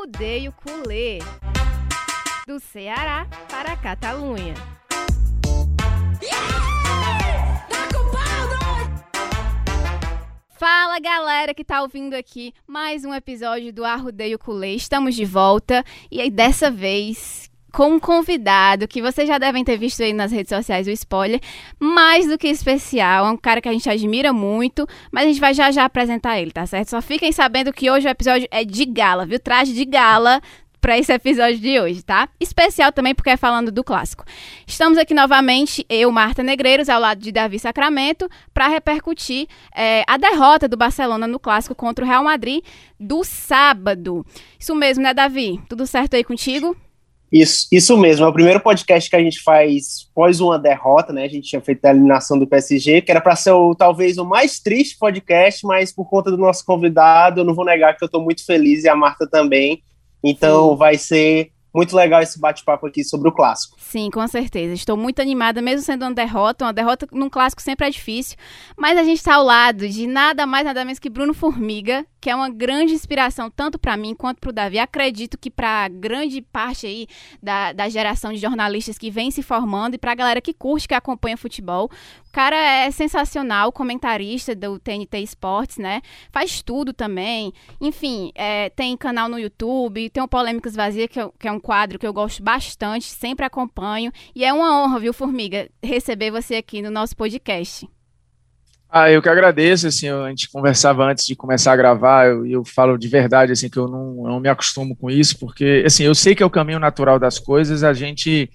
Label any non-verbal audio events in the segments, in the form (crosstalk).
Arrudeio Culê. Do Ceará para a Catalunha. Fala galera que tá ouvindo aqui mais um episódio do Arrudeio Culê. Estamos de volta e aí dessa vez com um convidado que vocês já devem ter visto aí nas redes sociais o spoiler, mais do que especial, é um cara que a gente admira muito, mas a gente vai já já apresentar ele, tá certo? Só fiquem sabendo que hoje o episódio é de gala, viu? Traje de gala para esse episódio de hoje, tá? Especial também porque é falando do clássico. Estamos aqui novamente, eu, Marta Negreiros, ao lado de Davi Sacramento, para repercutir é, a derrota do Barcelona no clássico contra o Real Madrid do sábado. Isso mesmo, né, Davi? Tudo certo aí contigo? Isso, isso mesmo, é o primeiro podcast que a gente faz após uma derrota, né? A gente tinha feito a eliminação do PSG, que era para ser o, talvez o mais triste podcast, mas por conta do nosso convidado, eu não vou negar que eu estou muito feliz e a Marta também. Então Sim. vai ser muito legal esse bate-papo aqui sobre o clássico. Sim, com certeza. Estou muito animada, mesmo sendo uma derrota. Uma derrota num clássico sempre é difícil. Mas a gente está ao lado de nada mais, nada menos que Bruno Formiga, que é uma grande inspiração tanto para mim quanto para o Davi. Acredito que para grande parte aí da, da geração de jornalistas que vem se formando e para a galera que curte, que acompanha futebol. O cara é sensacional, comentarista do TNT Esportes, né? Faz tudo também. Enfim, é, tem canal no YouTube, tem o Polêmicas Vazias, que, é, que é um quadro que eu gosto bastante, sempre acompanho. E é uma honra, viu, Formiga, receber você aqui no nosso podcast. Ah, eu que agradeço, assim, a gente conversava antes de começar a gravar, eu, eu falo de verdade, assim, que eu não, não me acostumo com isso, porque, assim, eu sei que é o caminho natural das coisas, a gente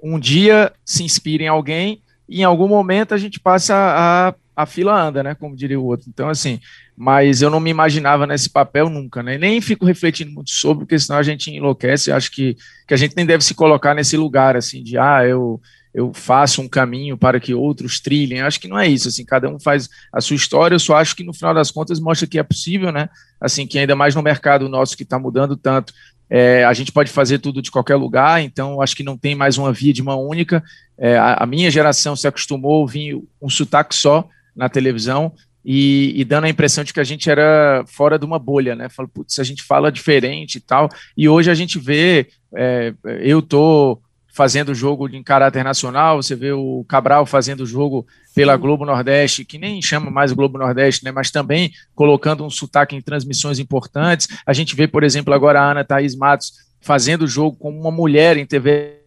um dia se inspira em alguém e em algum momento a gente passa a, a fila anda, né, como diria o outro. Então, assim, mas eu não me imaginava nesse papel nunca, né, nem fico refletindo muito sobre, porque senão a gente enlouquece, acho que, que a gente nem deve se colocar nesse lugar, assim, de, ah, eu eu faço um caminho para que outros trilhem. Acho que não é isso, assim, cada um faz a sua história. Eu só acho que no final das contas mostra que é possível, né? Assim, que ainda mais no mercado nosso que está mudando tanto, é, a gente pode fazer tudo de qualquer lugar, então acho que não tem mais uma via de mão única. É, a, a, minha geração se acostumou a ouvir um sotaque só na televisão e, e, dando a impressão de que a gente era fora de uma bolha, né? Falo, putz, a gente fala diferente e tal. E hoje a gente vê, é, eu tô fazendo jogo em caráter nacional, você vê o Cabral fazendo jogo pela Globo Nordeste, que nem chama mais Globo Nordeste, né, mas também colocando um sotaque em transmissões importantes. A gente vê, por exemplo, agora a Ana Thaís Matos fazendo jogo como uma mulher em TV.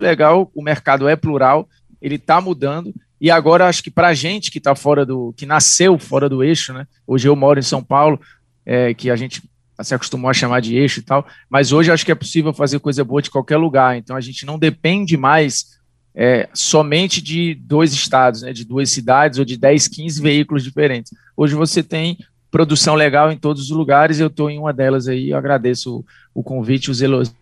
Legal, o mercado é plural, ele está mudando. E agora acho que para a gente que está fora do, que nasceu fora do eixo, né? Hoje eu moro em São Paulo, é, que a gente se acostumou a chamar de eixo e tal, mas hoje acho que é possível fazer coisa boa de qualquer lugar, então a gente não depende mais é, somente de dois estados, né, de duas cidades ou de 10, 15 veículos diferentes. Hoje você tem produção legal em todos os lugares, eu estou em uma delas aí, eu agradeço o, o convite, os elogios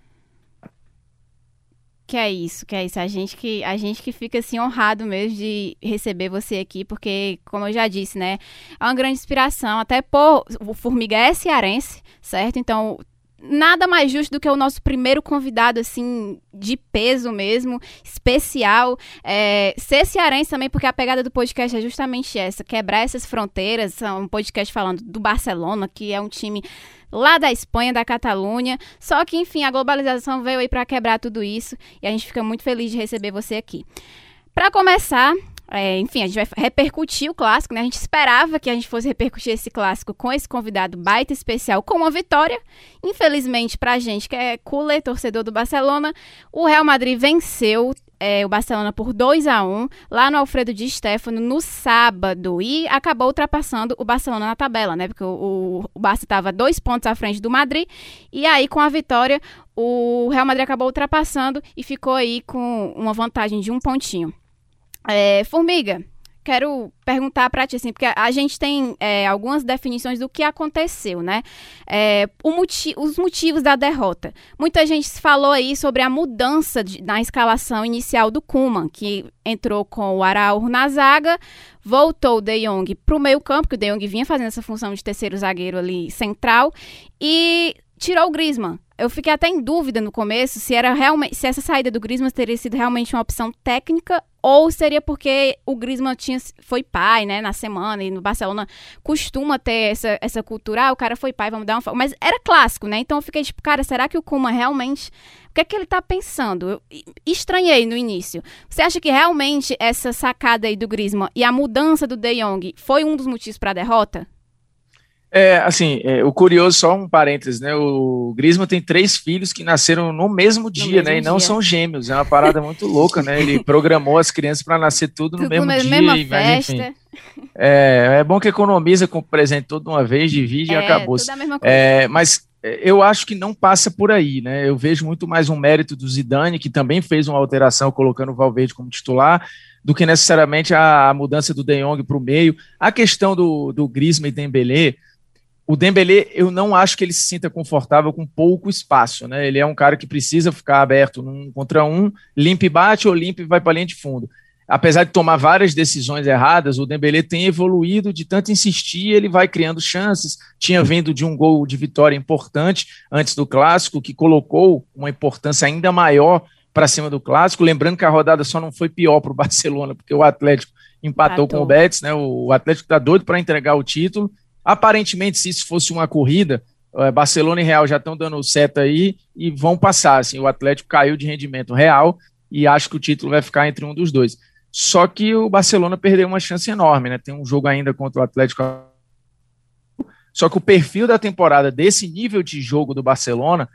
que é isso, que é isso. A gente que, a gente que fica assim honrado mesmo de receber você aqui, porque, como eu já disse, né, é uma grande inspiração. Até por o Formiga é cearense, certo? Então, nada mais justo do que o nosso primeiro convidado, assim, de peso mesmo, especial. É, ser cearense também, porque a pegada do podcast é justamente essa: quebrar essas fronteiras. É um podcast falando do Barcelona, que é um time lá da Espanha, da Catalunha. Só que, enfim, a globalização veio aí para quebrar tudo isso e a gente fica muito feliz de receber você aqui. Para começar, é, enfim, a gente vai repercutir o clássico, né? A gente esperava que a gente fosse repercutir esse clássico com esse convidado baita especial, com uma vitória. Infelizmente, pra gente que é cooler, torcedor do Barcelona, o Real Madrid venceu é, o Barcelona por 2 a 1 lá no Alfredo Di Stefano no sábado e acabou ultrapassando o Barcelona na tabela, né? Porque o, o Barça estava dois pontos à frente do Madrid e aí com a vitória o Real Madrid acabou ultrapassando e ficou aí com uma vantagem de um pontinho. É, Formiga, quero perguntar para ti, assim, porque a gente tem é, algumas definições do que aconteceu, né? É, os motivos da derrota. Muita gente falou aí sobre a mudança de, na escalação inicial do Kuman, que entrou com o Araújo na zaga, voltou o De Jong para o meio campo, que o De Jong vinha fazendo essa função de terceiro zagueiro ali central, e tirou o Griezmann. Eu fiquei até em dúvida no começo se era realmente se essa saída do Griezmann teria sido realmente uma opção técnica ou seria porque o Griezmann tinha, foi pai, né, na semana, e no Barcelona costuma ter essa, essa cultura, ah, o cara foi pai, vamos dar uma... Mas era clássico, né? Então eu fiquei tipo, cara, será que o Kuma realmente... O que é que ele tá pensando? Eu estranhei no início. Você acha que realmente essa sacada aí do Griezmann e a mudança do De Jong foi um dos motivos para a derrota? É, assim, é, o curioso, só um parênteses, né? O Griezmann tem três filhos que nasceram no mesmo dia, no mesmo né? E não são gêmeos. É uma parada muito louca, né? Ele programou as crianças para nascer tudo no tudo mesmo dia. Mesma festa. Mas, enfim, é, é bom que economiza com o presente todo uma vez, divide é, e acabou. É, mas é, eu acho que não passa por aí, né? Eu vejo muito mais um mérito do Zidane, que também fez uma alteração colocando o Valverde como titular, do que necessariamente a, a mudança do De Jong para o meio. A questão do, do Griezmann e Dembélé, o Dembélé, eu não acho que ele se sinta confortável com pouco espaço, né? Ele é um cara que precisa ficar aberto num contra um, limpa e bate ou limpa e vai para a linha de fundo. Apesar de tomar várias decisões erradas, o Dembélé tem evoluído de tanto insistir, ele vai criando chances. Tinha vindo de um gol de vitória importante antes do clássico, que colocou uma importância ainda maior para cima do clássico. Lembrando que a rodada só não foi pior para o (laughs) Barcelona, porque o Atlético empatou, empatou. com o Betis, né? O Atlético está doido para entregar o título Aparentemente, se isso fosse uma corrida, é, Barcelona e Real já estão dando seta aí e vão passar. Assim, o Atlético caiu de rendimento real e acho que o título vai ficar entre um dos dois. Só que o Barcelona perdeu uma chance enorme, né? Tem um jogo ainda contra o Atlético. Só que o perfil da temporada desse nível de jogo do Barcelona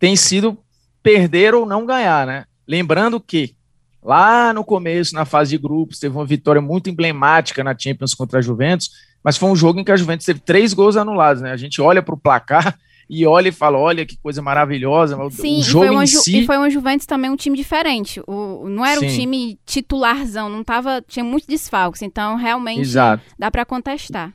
tem sido perder ou não ganhar, né? Lembrando que lá no começo, na fase de grupos, teve uma vitória muito emblemática na Champions contra a Juventus mas foi um jogo em que a Juventus teve três gols anulados, né? A gente olha para o placar (laughs) e olha e fala, olha que coisa maravilhosa. Sim, o jogo e foi, uma, si... e foi uma Juventus também um time diferente. O, não era Sim. um time titularzão, não tava, tinha muitos desfalques, então realmente Exato. dá para contestar.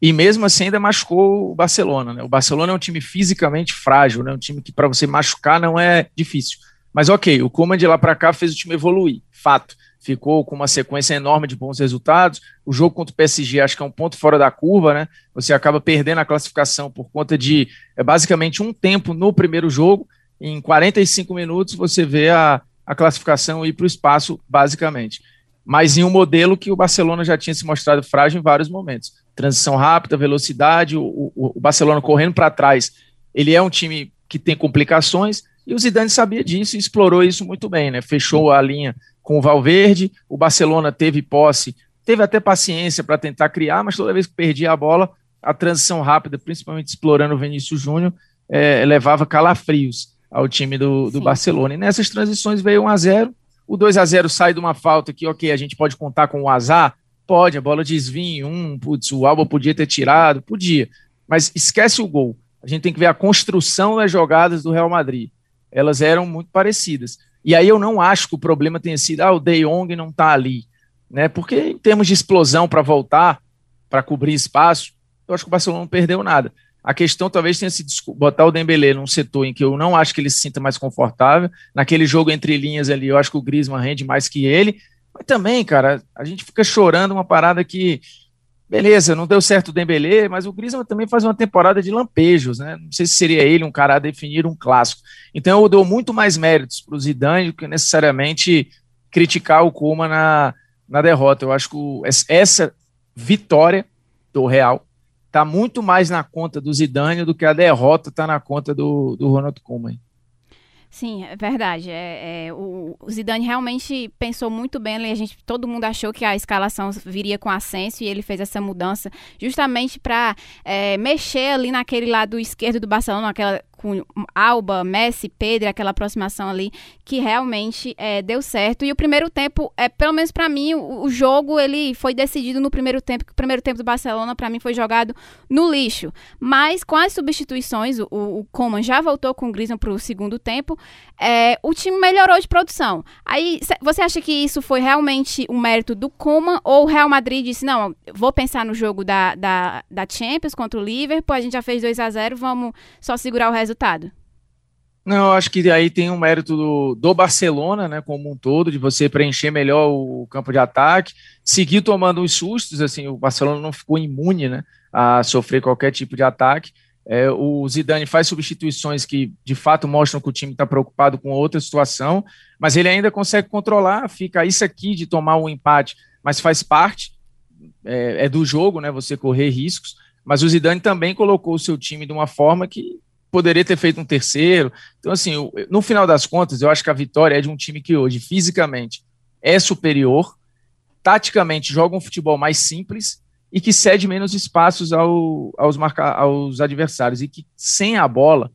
E mesmo assim ainda machucou o Barcelona, né? O Barcelona é um time fisicamente frágil, né? Um time que para você machucar não é difícil. Mas ok, o Koeman de lá para cá fez o time evoluir, fato ficou com uma sequência enorme de bons resultados. O jogo contra o PSG acho que é um ponto fora da curva, né? Você acaba perdendo a classificação por conta de é, basicamente um tempo no primeiro jogo. Em 45 minutos você vê a, a classificação ir para o espaço, basicamente. Mas em um modelo que o Barcelona já tinha se mostrado frágil em vários momentos. Transição rápida, velocidade, o, o, o Barcelona correndo para trás. Ele é um time que tem complicações, e o Zidane sabia disso e explorou isso muito bem, né? Fechou a linha com o Valverde, o Barcelona teve posse, teve até paciência para tentar criar, mas toda vez que perdia a bola, a transição rápida, principalmente explorando o Vinícius Júnior, é, levava calafrios ao time do, do Barcelona. E nessas transições veio 1 a 0 o 2 a 0 sai de uma falta que, ok, a gente pode contar com o azar, pode, a bola desvia um, putz, o Alba podia ter tirado, podia, mas esquece o gol. A gente tem que ver a construção das jogadas do Real Madrid. Elas eram muito parecidas. E aí eu não acho que o problema tenha sido, ah, o De Jong não está ali, né? Porque em termos de explosão para voltar, para cobrir espaço, eu acho que o Barcelona não perdeu nada. A questão talvez tenha sido botar o Dembélé num setor em que eu não acho que ele se sinta mais confortável. Naquele jogo entre linhas ali, eu acho que o Griezmann rende mais que ele. Mas também, cara, a gente fica chorando uma parada que beleza, não deu certo o Dembélé, mas o Griezmann também faz uma temporada de lampejos, né? Não sei se seria ele um cara a definir um clássico. Então eu dou muito mais méritos para o Zidane do que necessariamente criticar o Kuma na, na derrota. Eu acho que o, essa vitória do Real está muito mais na conta do Zidane do que a derrota está na conta do, do Ronald Koeman. Sim, é verdade. É, é, o, Zidane realmente pensou muito bem. A gente, todo mundo achou que a escalação viria com ascenso e ele fez essa mudança justamente para é, mexer ali naquele lado esquerdo do Barcelona, aquela com Alba, Messi, Pedro, aquela aproximação ali que realmente é, deu certo. E o primeiro tempo, é pelo menos para mim, o, o, jogo ele foi decidido no primeiro tempo, que o primeiro tempo do Barcelona para mim foi jogado no lixo. Mas com as substituições, o, o Coman já voltou com o Griezmann para o segundo tempo, é, o time melhorou de produção. Aí você acha que isso foi realmente um mérito do Coman ou o Real Madrid disse não, vou pensar no jogo da, da, da Champions contra o Liverpool, a gente já fez 2 a 0 vamos só segurar o resultado? Não, acho que aí tem um mérito do, do, Barcelona, né, como um todo, de você preencher melhor o campo de ataque, seguir tomando os sustos, assim, o Barcelona não ficou imune, né, a sofrer qualquer tipo de ataque, É, o Zidane faz substituições que de fato mostram que o time está preocupado com outra situação, mas ele ainda consegue controlar, fica isso aqui de tomar um empate, mas faz parte é, é do jogo, né? Você correr riscos. Mas o Zidane também colocou o seu time de uma forma que poderia ter feito um terceiro. Então, assim, no final das contas, eu acho que a vitória é de um time que hoje, fisicamente, é superior, taticamente joga um futebol mais simples e que cede menos espaços ao, aos, marca, aos adversários e que sem a bola,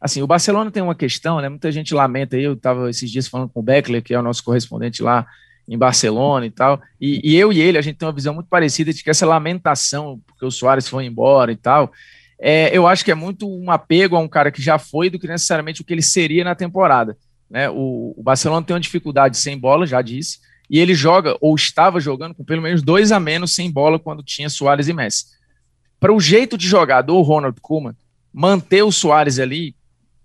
assim, o Barcelona tem uma questão, né? Muita gente lamenta aí, eu estava esses dias falando com o Beckler, que é o nosso correspondente lá em Barcelona e tal, e, e, eu e ele, a gente tem uma visão muito parecida de que essa lamentação, porque o Soares foi embora e tal, é, eu acho que é muito um apego a um cara que já foi do que necessariamente o que ele seria na temporada. Né? O, o Barcelona tem uma dificuldade sem bola, já disse, e ele joga, ou estava jogando, com pelo menos dois a menos sem bola quando tinha Soares e Messi. Para o jeito de jogar do Ronald Koeman, manter o Soares ali,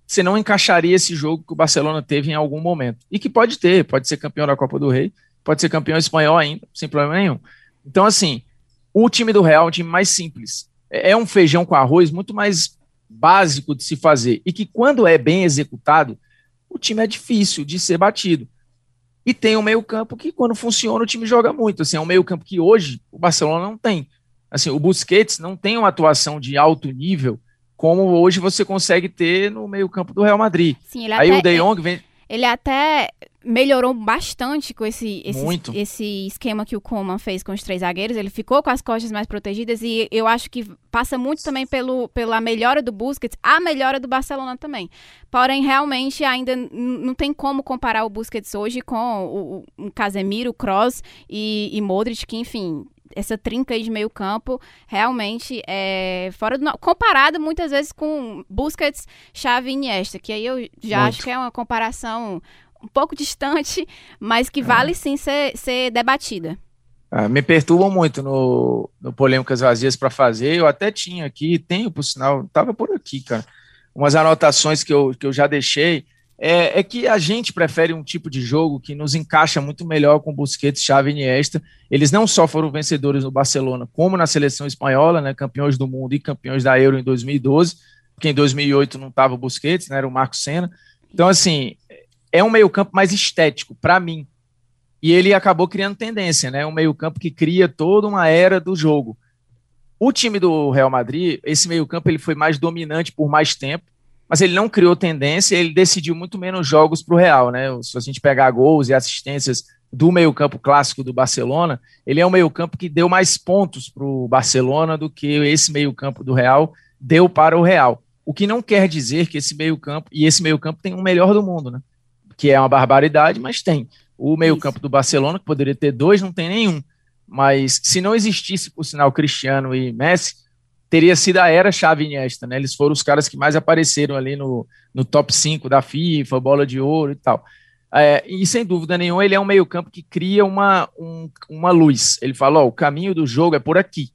você não encaixaria esse jogo que o Barcelona teve em algum momento. E que pode ter, pode ser campeão da Copa do Rei, pode ser campeão espanhol ainda, sem problema nenhum. Então, assim, o time do Real é um time mais simples. É, é um feijão com arroz muito mais básico de se fazer. E que quando é bem executado, o time é difícil de ser batido. E tem um meio-campo que, quando funciona, o time joga muito. Assim, é um meio-campo que hoje o Barcelona não tem. Assim, o Busquets não tem uma atuação de alto nível como hoje você consegue ter no meio-campo do Real Madrid. Sim, Aí até, o De Jong vem. Ele até melhorou bastante com esse, esse, esse, esquema que o Coman fez com os três zagueiros. Ele ficou com as costas mais protegidas e eu acho que passa muito também pelo, pela melhora do Busquets, a melhora do Barcelona também. Porém, realmente ainda não tem como comparar o Busquets hoje com o, o Casemiro, o Kroos e, e Modric, que enfim, essa trinca aí de meio campo realmente é fora do comparado muitas vezes com Busquets, Xavi e Iniesta, que aí eu já Muito. acho que é uma comparação um pouco distante, (laughs) mas que vale é. sim ser, ser debatida. Ah, me perturbam muito no, no Polêmicas Vazias para fazer. Eu até tinha aqui, tenho por sinal, estava por aqui, cara, umas anotações que eu, que eu já deixei. É, é, que a gente prefere um tipo de jogo que nos encaixa muito melhor com Busquets, Xavi e Iniesta. Eles não só foram vencedores no Barcelona, como na seleção espanhola, né, campeões do mundo e campeões da Euro em 2012, porque em 2008 não estava o Busquets, né, era o Marco Senna. Então, assim, é um meio-campo mais estético, para mim. E ele acabou criando tendência, né? Um meio-campo que cria toda uma era do jogo. O time do Real Madrid, esse meio-campo ele foi mais dominante por mais tempo, mas ele não criou tendência, ele decidiu muito menos jogos para o Real, né? Se a gente pegar gols e assistências do meio-campo clássico do Barcelona, ele é um meio-campo que deu mais pontos para o Barcelona do que esse meio-campo do Real deu para o Real. O que não quer dizer que esse meio-campo, e esse meio-campo tem o melhor do mundo, né? que é uma barbaridade, mas tem. O meio-campo do Barcelona, que poderia ter dois, não tem nenhum. Mas se não existisse, por sinal, Cristiano e Messi, teria sido a era chave Iniesta, né? Eles foram os caras que mais apareceram ali no, no top 5 da FIFA, bola de ouro e tal. É, e sem dúvida nenhuma, ele é um meio-campo que cria uma, um, uma luz. Ele fala: ó, o caminho do jogo é por aqui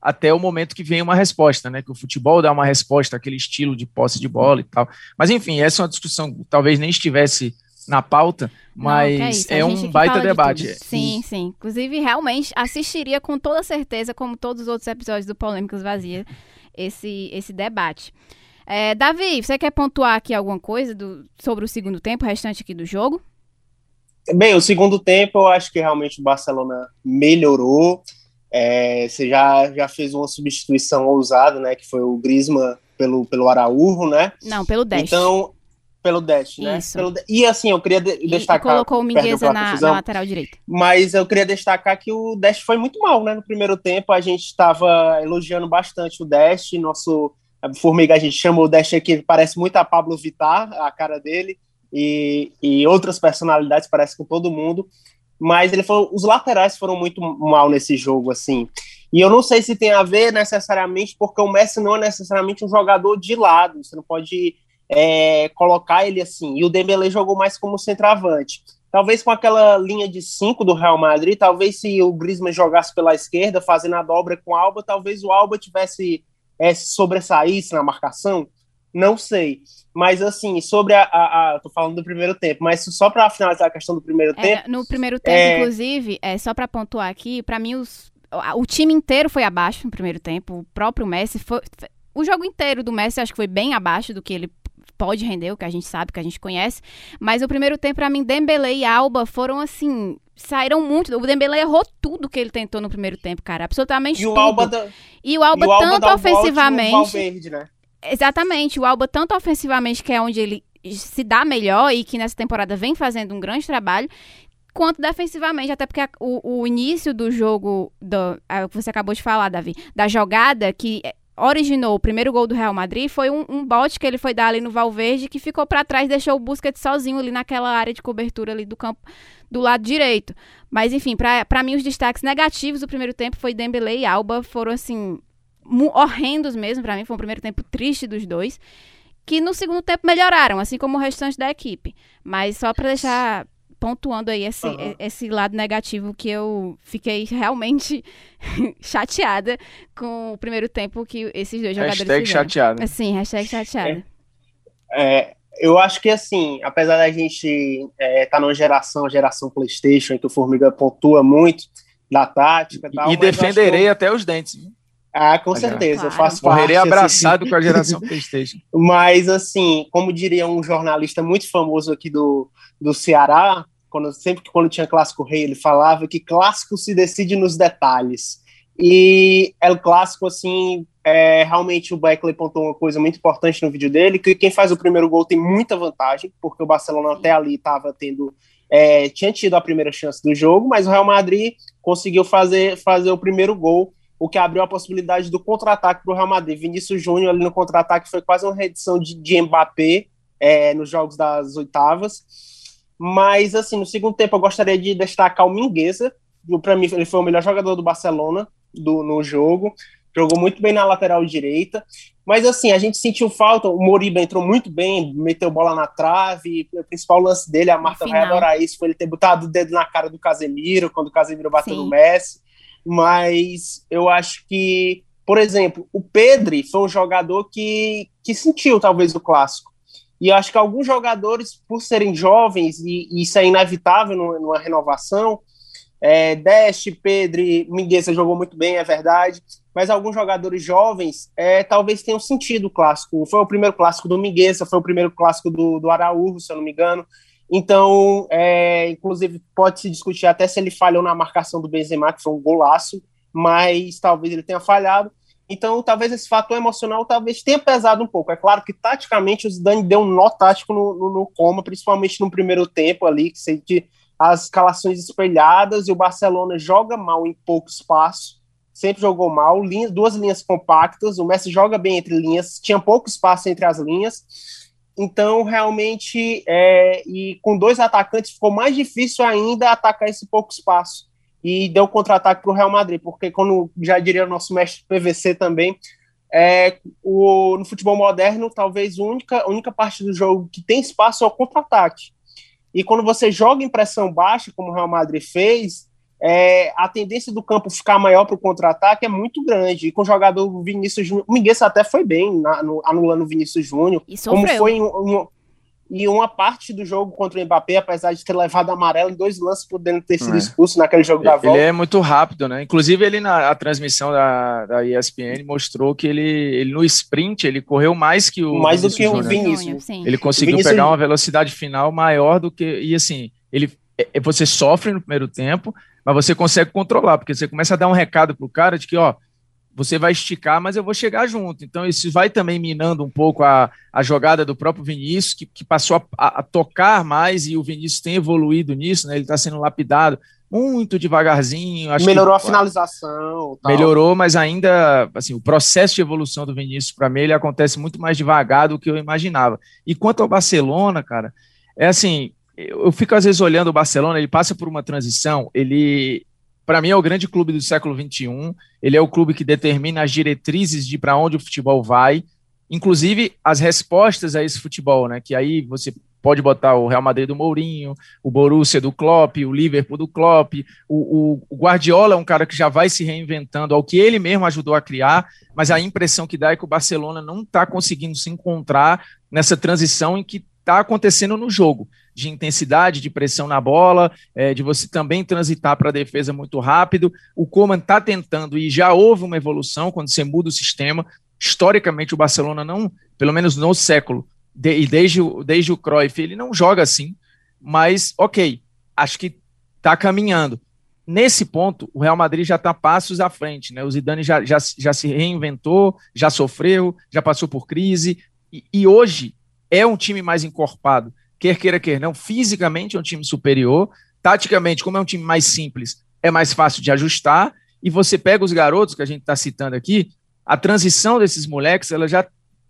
até o momento que vem uma resposta, né? Que o futebol dá uma resposta àquele estilo de posse de bola e tal. Mas enfim, essa é uma discussão que talvez nem estivesse na pauta, mas Não, é, é um baita debate. De sim, sim. Inclusive, realmente assistiria com toda certeza, como todos os outros episódios do Polêmicas Vazias, esse, esse debate. É, Davi, você quer pontuar aqui alguma coisa do, sobre o segundo tempo, o restante aqui do jogo? Bem, o segundo tempo eu acho que realmente o Barcelona melhorou. É, você já, já fez uma substituição ousada, né? Que foi o Grisma pelo, pelo Araújo, né? Não, pelo Dash. Então, pelo Dash, né? Isso. Pelo, e assim, eu queria de, destacar. E colocou o Mingueza na, na, lateral direita. Mas eu queria destacar que o Dash foi muito mal, né? No primeiro tempo, a gente estava elogiando bastante o Dash. Nosso Formiga, a gente chamou o Dash aqui, parece muito a Pablo Vittar, a cara dele. E, e outras personalidades, parece com todo mundo mas ele falou, os laterais foram muito mal nesse jogo, assim. E eu não sei se tem a ver necessariamente, porque o Messi não é necessariamente um jogador de lado, você não pode é, colocar ele assim. E o Dembélé jogou mais como centroavante. Talvez com aquela linha de cinco do Real Madrid, talvez se o Griezmann jogasse pela esquerda, fazendo a dobra com o Alba, talvez o Alba tivesse é, sobressaísse na marcação. Não sei. Mas, assim, sobre a, a, a, Tô falando do primeiro tempo, mas só para finalizar a questão do primeiro é, tempo. No primeiro tempo, é... inclusive, é, só para pontuar aqui, para mim, os, o time inteiro foi abaixo no primeiro tempo. O próprio Messi foi. O jogo inteiro do Messi acho que foi bem abaixo do que ele pode render, o que a gente sabe, que a gente conhece. Mas o primeiro tempo, para mim, Dembele e Alba foram assim. Saíram muito. O Dembele errou tudo que ele tentou no primeiro tempo, cara. Absolutamente e tudo. O Alba da... E o Alba, e o Alba tanto ofensivamente. Valverde, né? Exatamente. O Alba, tanto ofensivamente, que é onde ele se dá melhor e que nessa temporada vem fazendo um grande trabalho, quanto defensivamente, até porque a, o, o, início do jogo, do, a, que você acabou de falar, Davi, da jogada que originou o primeiro gol do Real Madrid foi um, um bote que ele foi dar ali no Valverde que ficou para trás, deixou o Busquets sozinho ali naquela área de cobertura ali do campo do lado direito. Mas enfim, para mim os destaques negativos do primeiro tempo foi Dembele e Alba, foram assim horrendos mesmo para mim, foi um primeiro tempo triste dos dois, que no segundo tempo melhoraram, assim como o restante da equipe. Mas só para deixar pontuando aí esse, uhum. esse lado negativo que eu fiquei realmente (laughs) chateada com o primeiro tempo que esses dois jogadores hashtag fizeram. chateada. Sim, hashtag chateada. É, é, eu acho que assim, apesar da gente estar é, tá numa geração, geração Playstation, em que o Formiga pontua muito da tática e tal. E defenderei eu... até os dentes. Ah, com certeza, claro. eu faço Morrerei parte. abraçado assim. com a geração (laughs) Playstation. Mas, assim, como diria um jornalista muito famoso aqui do, do Ceará, quando, sempre que quando tinha clássico rei, ele falava que clássico se decide nos detalhes. E é o clássico, assim, é, realmente o Beckley pontou uma coisa muito importante no vídeo dele, que quem faz o primeiro gol tem muita vantagem, porque o Barcelona até ali estava tendo, é, tinha tido a primeira chance do jogo, mas o Real Madrid conseguiu fazer, fazer o primeiro gol, o que abriu a possibilidade do contra-ataque para o Real Madrid. Vinícius Júnior ali no contra-ataque foi quase uma reedição de, de Mbappé é, nos jogos das oitavas. Mas, assim, no segundo tempo eu gostaria de destacar o Mingueza. Para mim, ele foi o melhor jogador do Barcelona do, no jogo. Jogou muito bem na lateral direita. Mas, assim, a gente sentiu falta. O Moriba entrou muito bem, meteu bola na trave. O principal lance dele, a Marta vai adorar isso, foi ele ter botado o dedo na cara do Casemiro, quando o Casemiro bateu Sim. no Messi. Mas eu acho que, por exemplo, o Pedri foi um jogador que, que sentiu talvez o clássico e acho que alguns jogadores, por serem jovens, e, e isso é inevitável numa, renovação, é, Deste, Pedro, Mingueza jogou muito bem, é verdade, mas alguns jogadores jovens é, talvez tenham sentido o clássico. Foi o primeiro clássico do Mingueza, foi o primeiro clássico do, do Araújo, se eu não me engano. Então, é, inclusive, pode se discutir até se ele falhou na marcação do Benzema, que foi um golaço, mas talvez ele tenha falhado. Então, talvez esse fator emocional talvez tenha pesado um pouco. É claro que, taticamente, o Zidane deu um nó tático no, no, no coma, principalmente no primeiro tempo ali, que sente as escalações espelhadas e o Barcelona joga mal em pouco espaço, sempre jogou mal, duas linhas compactas, o Messi joga bem entre linhas, tinha pouco espaço entre as linhas, então realmente, é, e com dois atacantes ficou mais difícil ainda atacar esse pouco espaço e deu contra-ataque para o Real Madrid, porque, como já diria o nosso mestre PVC também, é, o, no futebol moderno, talvez a única, única parte do jogo que tem espaço é o contra-ataque. E quando você joga em pressão baixa, como o Real Madrid fez, é, a tendência do campo ficar maior para o contra-ataque é muito grande. E com o jogador Vinícius Júnior, o Miguel até foi bem na, no, anulando o Vinícius Júnior, como foi em, e uma parte do jogo contra o Mbappé, apesar de ter levado amarelo em dois lances, podendo ter sido é. expulso naquele jogo da volta. Ele é muito rápido, né? Inclusive, ele na transmissão da, da ESPN mostrou que ele, ele no sprint ele correu mais que o mais Vinícius do que o Vinícius. Ele conseguiu Vinícius... pegar uma velocidade final maior do que e assim ele é, é, você sofre no primeiro tempo, mas você consegue controlar porque você começa a dar um recado pro cara de que ó você vai esticar, mas eu vou chegar junto. Então, isso vai também minando um pouco a, a jogada do próprio Vinícius, que, que passou a, a tocar mais, e o Vinícius tem evoluído nisso, né? Ele está sendo lapidado muito devagarzinho. melhorou que, a finalização. Tal. Melhorou, mas ainda, assim, o processo de evolução do Vinícius, para mim, ele acontece muito mais devagar do que eu imaginava. E quanto ao Barcelona, cara, é assim, eu fico às vezes olhando o Barcelona, ele passa por uma transição, ele para mim é o grande clube do século XXI. Ele é o clube que determina as diretrizes de para onde o futebol vai, inclusive as respostas a esse futebol, né? Que aí você pode botar o Real Madrid do Mourinho, o Borussia do Klopp, o Liverpool do Klopp, o, o, o, Guardiola é um cara que já vai se reinventando ao que ele mesmo ajudou a criar, mas a impressão que dá é que o Barcelona não está conseguindo se encontrar nessa transição em que está acontecendo no jogo. De intensidade, de pressão na bola, é, de você também transitar para a defesa muito rápido. O Coman está tentando e já houve uma evolução quando você muda o sistema. Historicamente, o Barcelona não, pelo menos no século, de, e desde, desde o Cruyff, ele não joga assim, mas ok, acho que está caminhando. Nesse ponto, o Real Madrid já está passos à frente, né? O Zidane já, já, já se reinventou, já sofreu, já passou por crise, e, e hoje é um time mais encorpado, quer queira, quer não. Fisicamente é um time superior, taticamente, como é um time mais simples, é mais fácil de ajustar, e você pega os garotos que a gente está citando aqui, a transição desses moleques, ela já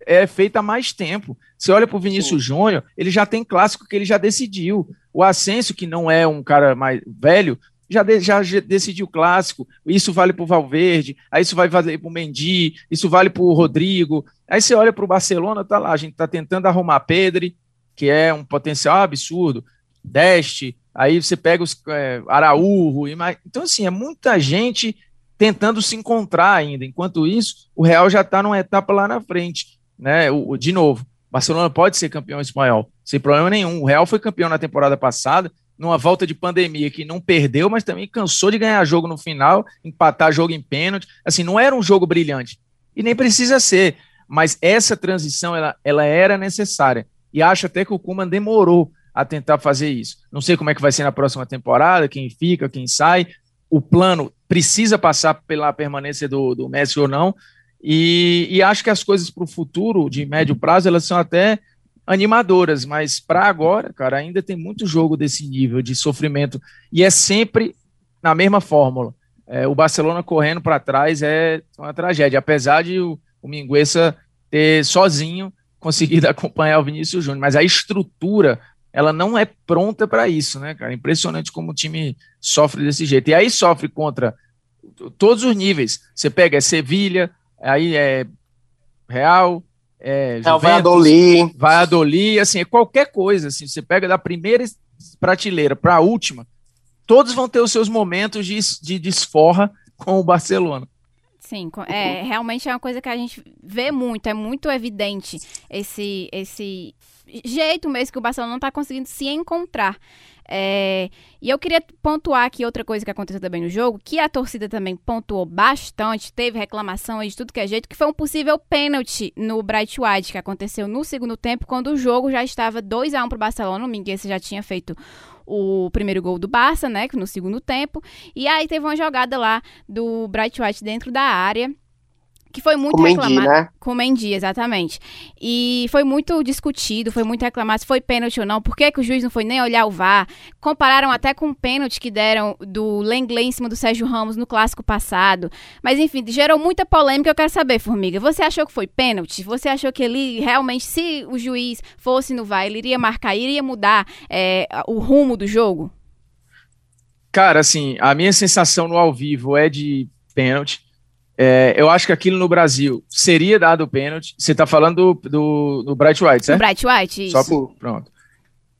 é feita há mais tempo. Você olha para o Vinícius Júnior, ele já tem clássico que ele já decidiu. O Ascenso, que não é um cara mais velho, já, de, já decidiu clássico. Isso vale para o Valverde, aí isso vai valer para o Mendy, isso vale para o Rodrigo. Aí você olha para o Barcelona, tá lá, a gente está tentando arrumar Pedri, que é um potencial absurdo, Deste, aí você pega os é, Araújo, então assim, é muita gente tentando se encontrar ainda. Enquanto isso, o Real já está numa etapa lá na frente, né? O, o, de novo, Barcelona pode ser campeão espanhol, sem problema nenhum. O Real foi campeão na temporada passada, numa volta de pandemia que não perdeu, mas também cansou de ganhar jogo no final, empatar jogo em pênalti. Assim, não era um jogo brilhante. E nem precisa ser. Mas essa transição, ela, ela era necessária. E acho até que o Kuman demorou a tentar fazer isso. Não sei como é que vai ser na próxima temporada, quem fica, quem sai. O plano precisa passar pela permanência do, do Messi ou não. E, e acho que as coisas para o futuro, de médio prazo, elas são até animadoras, mas para agora, cara, ainda tem muito jogo desse nível de sofrimento e é sempre na mesma fórmula. É, o Barcelona correndo para trás é uma tragédia, apesar de o, o Mingueza ter sozinho conseguido (laughs) acompanhar o Vinícius Júnior, mas a estrutura ela não é pronta para isso, né, cara? Impressionante como o time sofre desse jeito. E aí sofre contra todos os níveis. Você pega é Sevilha, aí é Real, é, é o Valladolid. Valladolid, assim, é qualquer coisa, assim, você pega da primeira prateleira para a última, todos vão ter os seus momentos de, de desforra com o Barcelona. Sim, é, realmente é uma coisa que a gente vê muito, é muito evidente esse, esse jeito mesmo que o Barcelona não está conseguindo se encontrar. É, e eu queria pontuar aqui outra coisa que aconteceu também no jogo, que a torcida também pontuou bastante, teve reclamação aí de tudo que é jeito, que foi um possível pênalti no Bright White, que aconteceu no segundo tempo, quando o jogo já estava 2 a 1 para o Barcelona, o Minguez já tinha feito o primeiro gol do Barça, né, no segundo tempo, e aí teve uma jogada lá do Bright White dentro da área, que foi muito com reclamado. Mendy, né? Com Mendy, exatamente. E foi muito discutido, foi muito reclamado se foi pênalti ou não. Por que, que o juiz não foi nem olhar o VAR? Compararam até com o pênalti que deram do Lenglet em cima do Sérgio Ramos no clássico passado. Mas enfim, gerou muita polêmica. Eu quero saber, Formiga, você achou que foi pênalti? Você achou que ele realmente, se o juiz fosse no VAR, ele iria marcar, iria mudar é, o rumo do jogo? Cara, assim, a minha sensação no ao vivo é de pênalti é, eu acho que aquilo no Brasil seria dado o pênalti. Você está falando do, do, do, Bright White, certo? Do Bright White, isso. Só por, pronto.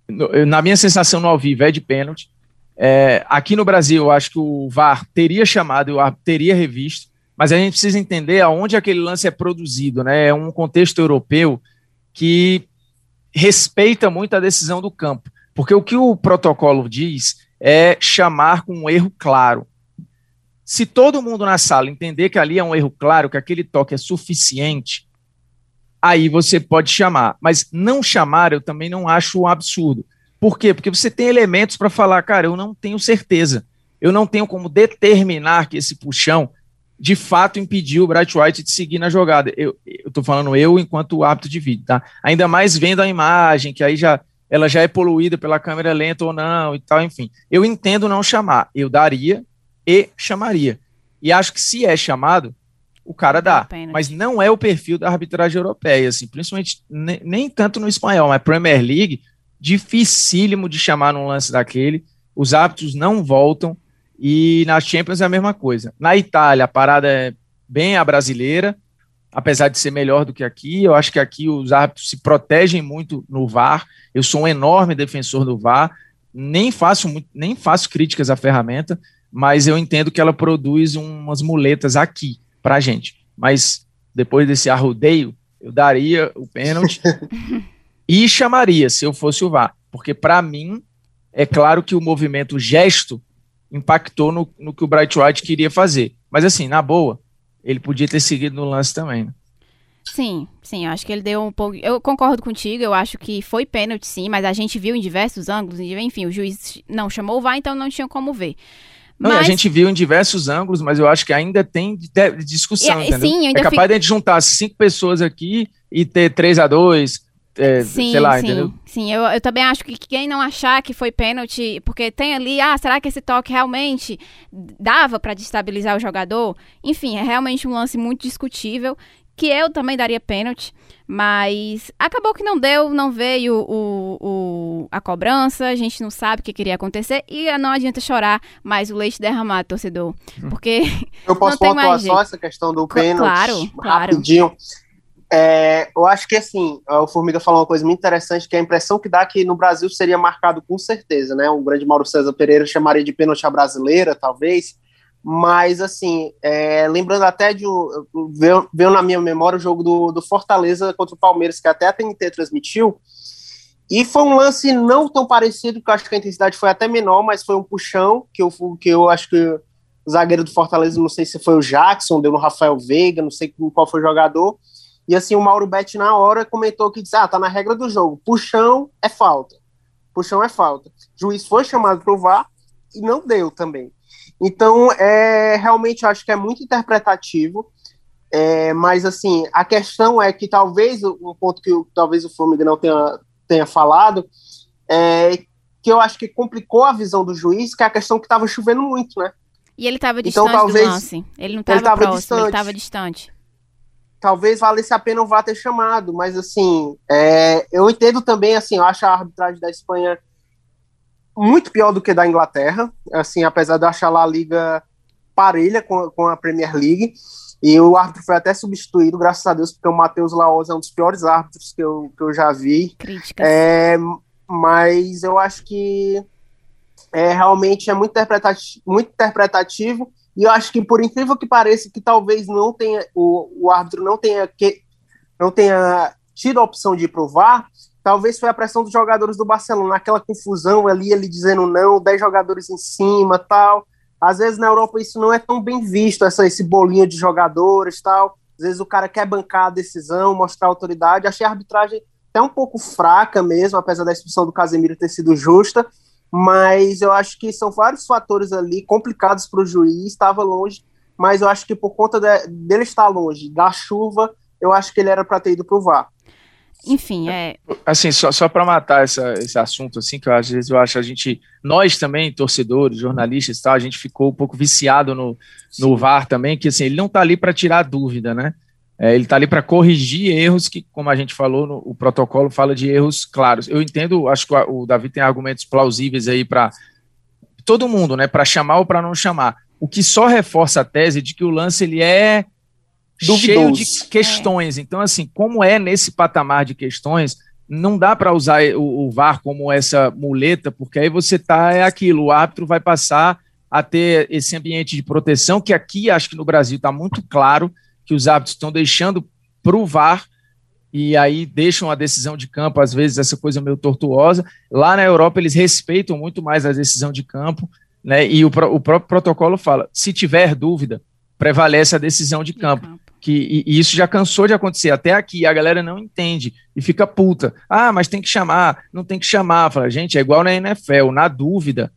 No, na minha sensação no ao vivo é de pênalti. É, aqui no Brasil, eu acho que o VAR teria chamado, o teria revisto, mas a gente precisa entender aonde aquele lance é produzido, né? É um contexto europeu que respeita muito a decisão do campo, porque o que o protocolo diz é chamar com um erro claro. Se todo mundo na sala entender que ali é um erro claro, que aquele toque é suficiente, aí você pode chamar. Mas não chamar eu também não acho um absurdo. Por quê? Porque você tem elementos para falar, cara, eu não tenho certeza. Eu não tenho como determinar que esse puxão de fato impediu o Bright White de seguir na jogada. Eu estou falando eu enquanto hábito de vídeo, tá? Ainda mais vendo a imagem, que aí já ela já é poluída pela câmera lenta ou não e tal, enfim. Eu entendo não chamar. Eu daria, e chamaria. E acho que se é chamado, o cara dá. Mas não é o perfil da arbitragem europeia, assim, principalmente nem, nem tanto no espanhol, mas Premier League, dificílimo de chamar num lance daquele. Os árbitros não voltam. E na Champions é a mesma coisa. Na Itália, a parada é bem a brasileira, apesar de ser melhor do que aqui. Eu acho que aqui os árbitros se protegem muito no VAR. Eu sou um enorme defensor do VAR. Nem faço, nem faço críticas à ferramenta mas eu entendo que ela produz umas muletas aqui para a gente. Mas depois desse arrodeio, eu daria o pênalti (laughs) e chamaria, se eu fosse o VAR. Porque, para mim, é claro que o movimento, o gesto, impactou no, no que o Bright White queria fazer. Mas, assim, na boa, ele podia ter seguido no lance também. Né? Sim, sim, eu acho que ele deu um pouco. Eu concordo contigo, eu acho que foi pênalti, sim, mas a gente viu em diversos ângulos, enfim, o juiz não chamou o VAR, então não tinha como ver. Não, mas... a gente viu em diversos ângulos, mas eu acho que ainda tem discussão. É, sim, é capaz fico... de a gente juntar cinco pessoas aqui e ter 3 a 2 é, sim, sei lá, sim, entendeu? Sim, eu, eu também acho que quem não achar que foi pênalti, porque tem ali, ah, será que esse toque realmente dava para destabilizar o jogador? Enfim, é realmente um lance muito discutível que eu também daria pênalti, mas acabou que não deu, não veio o, o, a cobrança, a gente não sabe o que queria acontecer e não adianta chorar mais o leite derramado, torcedor, porque (laughs) Eu posso (laughs) pontuar só essa questão do pênalti claro, rapidinho. Claro. É, eu acho que assim, o Formiga falou uma coisa muito interessante, que a impressão que dá que no Brasil seria marcado com certeza, né? O grande Mauro César Pereira chamaria de pênalti à brasileira, talvez, mas, assim, é, lembrando até de. Veio, veio, na minha memória o jogo do, do Fortaleza contra o Palmeiras, que até a TNT transmitiu. E foi um lance não tão parecido, que eu acho que a intensidade foi até menor, mas foi um puxão, que eu, que eu acho que o zagueiro do Fortaleza, não sei se foi o Jackson, deu no Rafael Veiga, não sei qual foi o jogador. E assim, o Mauro Betti, na hora, comentou que disse: ah, tá na regra do jogo. Puxão é falta. Puxão é falta. O juiz foi chamado para o VAR e não deu também. Então, é, realmente acho que é muito interpretativo, é, mas assim, a questão é que talvez, um ponto que talvez o Formiga não tenha, tenha falado, é que eu acho que complicou a visão do juiz, que é a questão que estava chovendo muito, né? E ele estava então, distante então, talvez, do lance. Ele não estava próximo, distante. ele estava distante. Talvez valesse a pena o VAR ter chamado, mas assim, é, eu entendo também, assim, eu acho a arbitragem da Espanha muito pior do que da Inglaterra, assim, apesar de eu achar lá a liga parelha com, com a Premier League. E o árbitro foi até substituído, graças a Deus, porque o Matheus Laoz é um dos piores árbitros que eu, que eu já vi. Críticas. É, mas eu acho que é, realmente é muito interpretativo, muito interpretativo. E eu acho que, por incrível que pareça, que talvez não tenha o, o árbitro não tenha que não tenha tido a opção de provar, talvez foi a pressão dos jogadores do Barcelona, aquela confusão ali, ele dizendo não, 10 jogadores em cima, tal. Às vezes na Europa isso não é tão bem visto, essa, esse bolinho de jogadores, tal. Às vezes o cara quer bancar a decisão, mostrar autoridade. Achei a arbitragem até um pouco fraca mesmo, apesar da expulsão do Casemiro ter sido justa, mas eu acho que são vários fatores ali complicados para o juiz, estava longe, mas eu acho que por conta de, dele estar longe, da chuva, eu acho que ele era para ter ido para o VAR. Enfim, é. Assim, só, só para matar essa, esse assunto, assim, que eu, às vezes eu acho a gente, nós também, torcedores, jornalistas e tal, a gente ficou um pouco viciado no, no VAR também, que assim, ele não está ali para tirar dúvida, né? É, ele está ali para corrigir erros que, como a gente falou, no, o protocolo fala de erros claros. Eu entendo, acho que o Davi tem argumentos plausíveis aí para todo mundo, né? Para chamar ou para não chamar. O que só reforça a tese de que o lance ele é cheio de questões. Então, assim, como é nesse patamar de questões, não dá para usar o, o, VAR como essa muleta, porque aí você tá é aquilo, o árbitro vai passar a ter esse ambiente de proteção, que aqui, acho que no Brasil está muito claro que os árbitros estão deixando para o VAR e aí deixam a decisão de campo, às vezes, essa coisa meio tortuosa. Lá na Europa, eles respeitam muito mais a decisão de campo, né? E o, o próprio protocolo fala: se tiver dúvida, prevalece a decisão de campo. De campo que e, e isso já cansou de acontecer até aqui, a galera não entende e fica puta. Ah, mas tem que chamar, não tem que chamar. Fala, gente, é igual na NFL, na dúvida,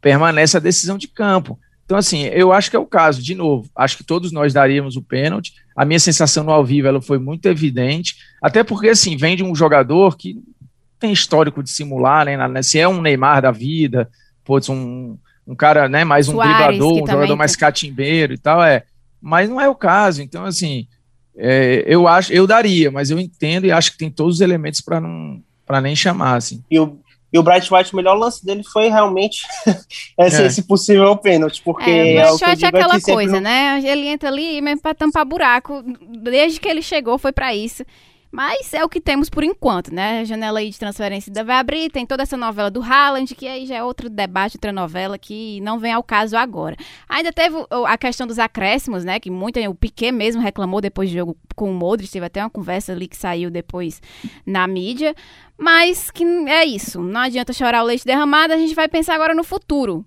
permanece a decisão de campo. Então, assim, eu acho que é o caso, de novo, acho que todos nós daríamos o pênalti. A minha sensação no ao vivo ela foi muito evidente, até porque, assim, vem de um jogador que tem histórico de simular, né? Se é um Neymar da vida, putz, um, um cara, né, mais um Suárez, driblador, um jogador mais catimbeiro e tal, é mas não é o caso. Então, assim, é, eu acho, eu daria, mas eu entendo e acho que tem todos os elementos para não para nem chamar, assim. E o, e o Bright White, o melhor lance dele foi realmente (laughs) esse, é. esse possível pênalti, porque é, é o Bright White é aquela coisa, né? Ele entra ali mesmo para tampar buraco. Desde que ele chegou foi para isso. Mas é o que temos por enquanto, né? A janela aí de transferência ainda vai abrir, tem toda essa novela do Haaland, que aí já é outro debate, outra novela que não vem ao caso agora. Ainda teve a questão dos acréscimos, né? Que muito, o Piquet mesmo reclamou depois do jogo com o Modric, teve até uma conversa ali que saiu depois na mídia. Mas que é isso, não adianta chorar o leite derramado, a gente vai pensar agora no futuro.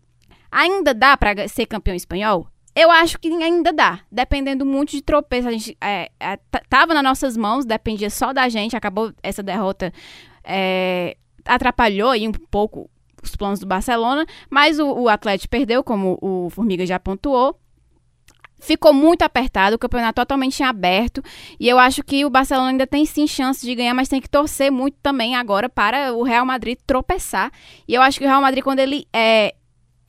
Ainda dá para ser campeão espanhol? Eu acho que ainda dá, dependendo muito de tropeço. A gente é, é, tava nas nossas mãos, dependia só da gente. Acabou essa derrota é, atrapalhou aí um pouco os planos do Barcelona, mas o, o Atlético perdeu, como o Formiga já pontuou. Ficou muito apertado, o campeonato totalmente aberto. E eu acho que o Barcelona ainda tem sim chance de ganhar, mas tem que torcer muito também agora para o Real Madrid tropeçar. E eu acho que o Real Madrid, quando ele é,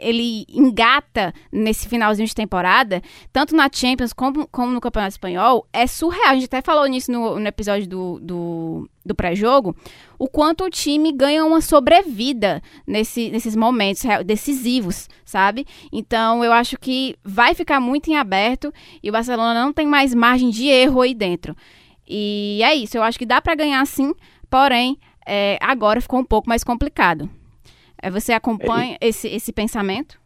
ele engata nesse finalzinho de temporada, tanto na Champions como, como no Campeonato Espanhol, é surreal. A gente até falou nisso no, no episódio do, do, do pré-jogo, o quanto o time ganha uma sobrevida nesse, nesses momentos decisivos, sabe? Então eu acho que vai ficar muito em aberto e o Barcelona não tem mais margem de erro aí dentro. E é isso, eu acho que dá para ganhar sim, porém, é, agora ficou um pouco mais complicado. É, você acompanha é, esse, esse pensamento?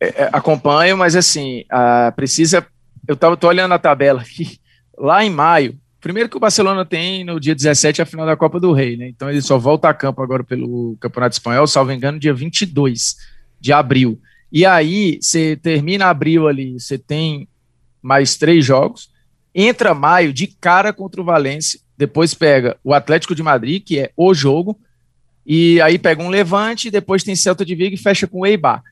É, é, acompanho, mas assim, a, precisa. Eu tava, tô olhando a tabela aqui. (laughs) Lá em maio, primeiro que o Barcelona tem no dia 17 a final da Copa do Rei, né? Então ele só volta a campo agora pelo Campeonato Espanhol, salvo engano, dia 22 de abril. E aí, você termina abril ali, você tem mais três jogos, entra maio de cara contra o Valência, depois pega o Atlético de Madrid, que é o jogo, e aí pega um Levante, depois tem Celta de Vigo e fecha com o Eibar.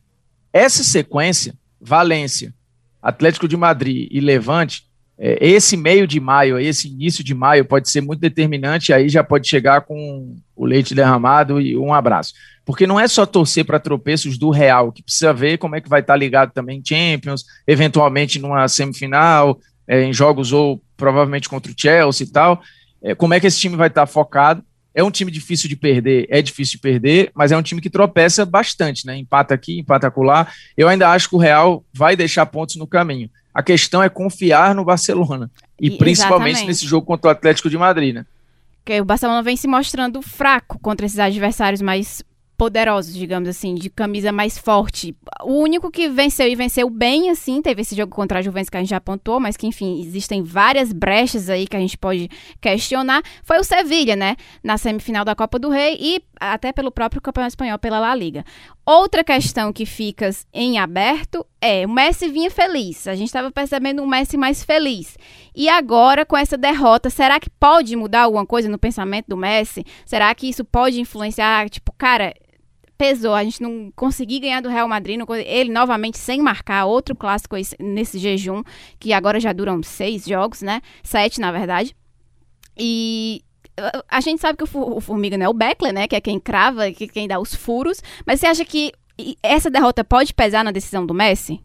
Essa sequência, Valência, Atlético de Madrid e Levante, é, esse meio de maio, esse início de maio pode ser muito determinante, aí já pode chegar com o leite derramado e um abraço. Porque não é só torcer para tropeços do Real, que precisa ver como é que vai estar tá ligado também Champions, eventualmente numa semifinal, é, em jogos ou provavelmente contra o Chelsea e tal, é, como é que esse time vai estar tá focado é um time difícil de perder, é difícil de perder, mas é um time que tropeça bastante, né? Empata aqui, empata acolá. Eu ainda acho que o Real vai deixar pontos no caminho. A questão é confiar no Barcelona. E, e principalmente exatamente. nesse jogo contra o Atlético de Madrid, né? Porque o Barcelona vem se mostrando fraco contra esses adversários mais poderosos, digamos assim, de camisa mais forte. O único que venceu e venceu bem, assim, teve esse jogo contra a Juventus que a gente já apontou, mas que, enfim, existem várias brechas aí que a gente pode questionar, foi o Sevilha, né? Na semifinal da Copa do Rei e até pelo próprio Campeonato Espanhol, pela La Liga. Outra questão que fica em aberto é, o Messi vinha feliz, a gente estava percebendo um Messi mais feliz. E agora, com essa derrota, será que pode mudar alguma coisa no pensamento do Messi? Será que isso pode influenciar, tipo, cara, pesou a gente não conseguir ganhar do Real Madrid, não, ele novamente sem marcar, outro clássico nesse jejum, que agora já duram seis jogos, né? Sete, na verdade. E a gente sabe que o, Formiga não é o Beckler, né? Que é quem crava, que quem dá os furos. Mas você acha que essa derrota pode pesar na decisão do Messi?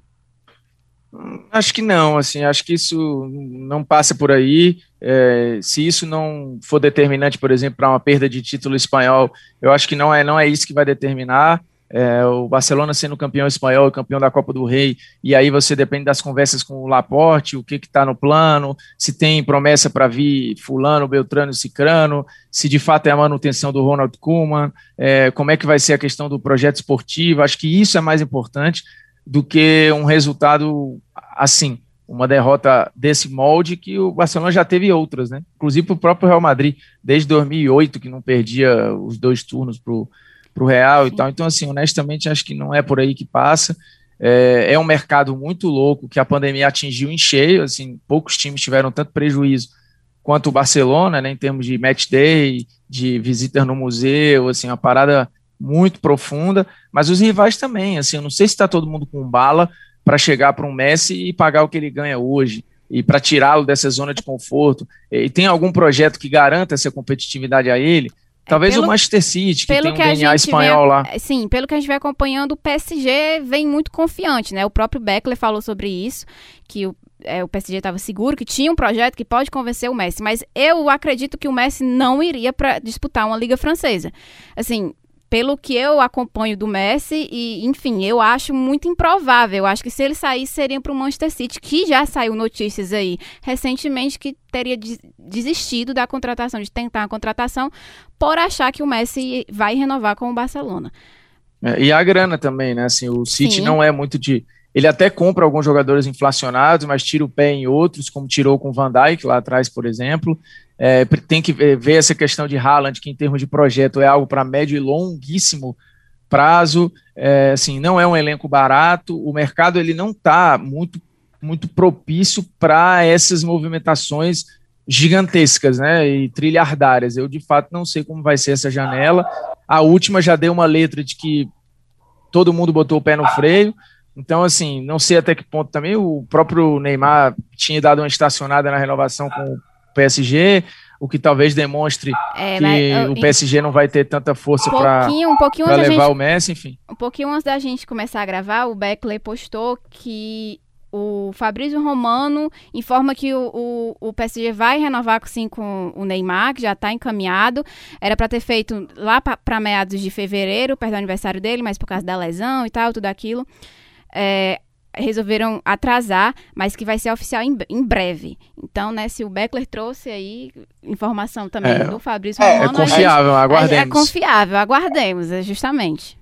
Acho que não, assim, acho que isso não passa por aí. É, se isso não for determinante, por exemplo, para uma perda de título espanhol, eu acho que não é, não é isso que vai determinar. É, o Barcelona sendo campeão espanhol, campeão da Copa do Rei, e aí você depende das conversas com o Laporte, o que está no plano, se tem promessa para vir Fulano, Beltrano, Cicrano, se de fato é a manutenção do Ronald Koeman, é, como é que vai ser a questão do projeto esportivo. Acho que isso é mais importante do que um resultado assim, uma derrota desse molde que o Barcelona já teve outras, né? Inclusive para o próprio Real Madrid, desde 2008, que não perdia os dois turnos para o Real Sim. e tal. Então, assim, honestamente, acho que não é por aí que passa. É, é, um mercado muito louco que a pandemia atingiu em cheio, assim, poucos times tiveram tanto prejuízo quanto o Barcelona, né, em termos de match day, de visita no museu, assim, uma parada muito profunda, mas os rivais também, assim, eu não sei se está todo mundo com bala para chegar para um Messi e pagar o que ele ganha hoje e para tirá-lo dessa zona de conforto. E tem algum projeto que garanta essa competitividade a ele? Talvez pelo, o Manchester City, que tem um que DNA espanhol vem, lá. Sim, pelo que a gente vem acompanhando, o PSG vem muito confiante, né? O próprio Beckler falou sobre isso, que o, é, o PSG estava seguro, que tinha um projeto que pode convencer o Messi. Mas eu acredito que o Messi não iria para disputar uma Liga Francesa. Assim, pelo que eu acompanho do Messi, e enfim, eu acho muito improvável. Eu acho que se ele sair, seria para o Manchester City, que já saiu notícias aí recentemente que teria desistido da contratação, de tentar a contratação, por achar que o Messi vai renovar com o Barcelona. É, e a grana também, né? Assim, o City Sim. não é muito de. Ele até compra alguns jogadores inflacionados, mas tira o pé em outros, como tirou com o Van Dijk lá atrás, por exemplo. É, tem que ver essa questão de Haaland, que em termos de projeto é algo para médio e longuíssimo prazo. É, assim, não é um elenco barato. O mercado ele não está muito, muito propício para essas movimentações gigantescas, né, e trilhardárias. Eu de fato não sei como vai ser essa janela. A última já deu uma letra de que todo mundo botou o pé no freio. Então, assim, não sei até que ponto também o próprio Neymar tinha dado uma estacionada na renovação com o PSG, o que talvez demonstre é, que o PSG não vai ter tanta força um para um levar gente, o Messi, enfim. Um pouquinho antes da gente começar a gravar, o Beckley postou que o Fabrício Romano informa que o, o, o, PSG vai renovar sim com o Neymar, que já está encaminhado. Era para ter feito lá para meados de fevereiro, perto do aniversário dele, mas por causa da lesão e tal, tudo aquilo. É, resolveram atrasar, mas que vai ser oficial em, em, breve. Então, né, se o Beckler trouxe aí informação também é, do Fabrício é, Romano... É confiável, gente, aguardemos. É confiável, aguardemos, é justamente.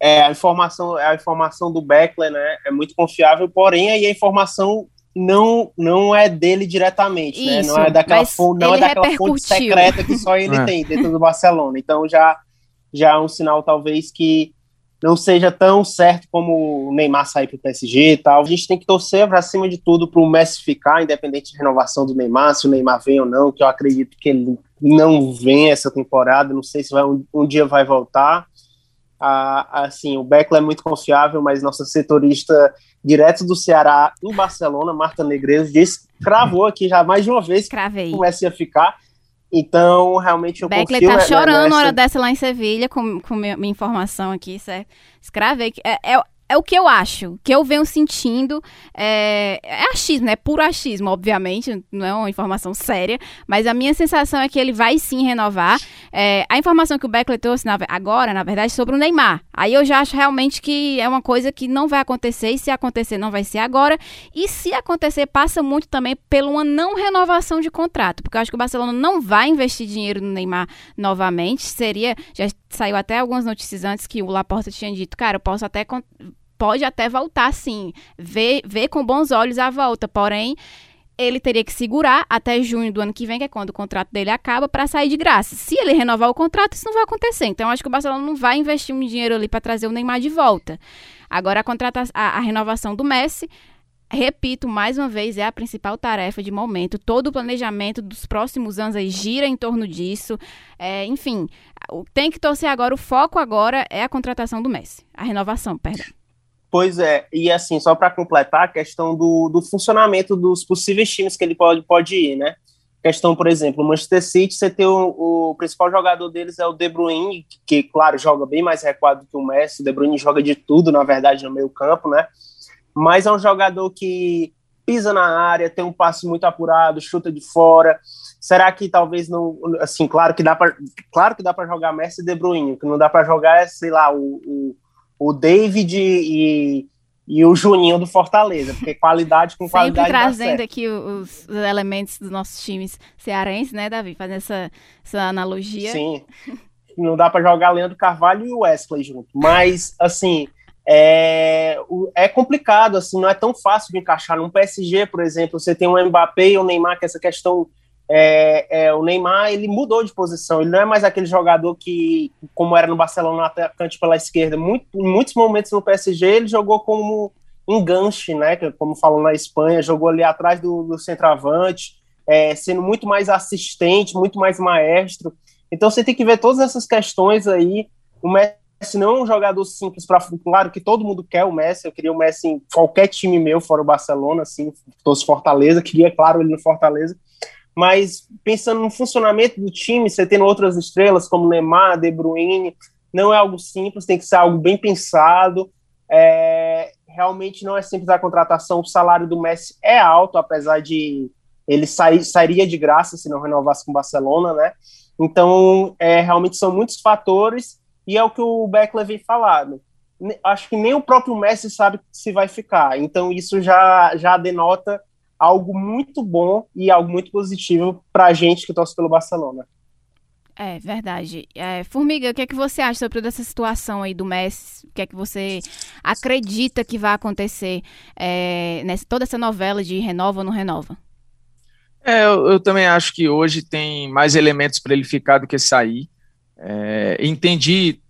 É, a informação, a informação do Beckler, né, é muito confiável, porém aí a informação não não é dele diretamente, Isso, né? Não é daquela, fonte, não é daquela fonte secreta que só ele (laughs) é. tem dentro do Barcelona. Então já já é um sinal talvez que não seja tão certo como o Neymar sair para o PSG e tal. A gente tem que torcer, acima de tudo, para o Messi ficar, independente de renovação do Neymar, se o Neymar vem ou não, que eu acredito que ele não vem essa temporada, não sei se vai, um, um dia vai voltar. Ah, assim, o Beckler é muito confiável, mas nossa setorista direto do Ceará em Barcelona, Marta Negreiros, disse, cravou aqui já mais de uma vez Cravei. que o Messi ia ficar. Então, realmente eu Beckley confio... tá chorando na hora dessa lá em Sevilha, com, com minha, minha informação aqui, certo? Escreve É, é, é o que eu acho, que eu venho sentindo. É, é achismo, é puro achismo, obviamente, não é uma informação séria, mas a minha sensação é que ele vai sim renovar. É, a informação que o Beckley trouxe na, agora, na verdade, sobre o Neymar. Aí eu já acho realmente que é uma coisa que não vai acontecer, e se acontecer, não vai ser agora. E se acontecer, passa muito também pela uma não renovação de contrato, porque eu acho que o Barcelona não vai investir dinheiro no Neymar novamente. Seria, já saiu até algumas notícias antes que o Laporta tinha dito, cara, eu posso até pode até voltar sim, ver, ver com bons olhos a volta, porém ele teria que segurar até junho do ano que vem, que é quando o contrato dele acaba, para sair de graça. Se ele renovar o contrato, isso não vai acontecer. Então, acho que o Barcelona não vai investir um dinheiro ali para trazer o Neymar de volta. Agora, a, contrata a, a renovação do Messi, repito mais uma vez, é a principal tarefa de momento. Todo o planejamento dos próximos anos aí gira em torno disso. É, enfim, tem que torcer agora. O foco agora é a contratação do Messi, a renovação, perdão. Pois é, e assim, só para completar a questão do, do funcionamento dos possíveis times que ele pode, pode ir, né? Questão, por exemplo, o Manchester City, você tem o, o, principal jogador deles é o De Bruyne, que, claro, joga bem mais recuado que o Messi. O De Bruyne joga de tudo, na verdade, no meio campo, né? Mas é um jogador que pisa na área, tem um passe muito apurado, chuta de fora. Será que talvez não, assim, claro que dá para, claro que dá para jogar Messi e De Bruyne, o que não dá para jogar é, sei lá, o, o o David e, e o Juninho do Fortaleza, porque qualidade com qualidade. Sempre trazendo aqui os, os, elementos dos nossos times cearenses, né, Davi? Fazendo essa, essa analogia. Sim. Não dá para jogar Leandro Carvalho e o Wesley junto. Mas, assim, é, é complicado, assim, não é tão fácil de encaixar. Num PSG, por exemplo, você tem o Mbappé e o Neymar, que é essa questão é, é, o Neymar ele mudou de posição, ele não é mais aquele jogador que, como era no Barcelona, atacante pela esquerda. Muito, em muitos momentos no PSG ele jogou como enganche, né? Como falam na Espanha, jogou ali atrás do, do centroavante, é, sendo muito mais assistente, muito mais maestro. Então você tem que ver todas essas questões aí. O Messi não é um jogador simples para claro que todo mundo quer o Messi. Eu queria o Messi em qualquer time meu, fora o Barcelona, assim, fosse Fortaleza, queria, claro, ele no Fortaleza mas pensando no funcionamento do time, você tendo outras estrelas como Neymar, De Bruyne, não é algo simples, tem que ser algo bem pensado. É, realmente não é simples a contratação. O salário do Messi é alto, apesar de ele sair, sairia de graça se não renovasse com o Barcelona, né? Então, é, realmente são muitos fatores e é o que o Beckler vem falando. Acho que nem o próprio Messi sabe se vai ficar. Então isso já, já denota algo muito bom e algo muito positivo para a gente que torce pelo Barcelona. É verdade. É, Formiga, o que é que você acha sobre toda essa situação aí do Messi? O que é que você acredita que vai acontecer é, nessa toda essa novela de renova ou não renova? É, eu, eu também acho que hoje tem mais elementos para ele ficar do que sair. É, entendi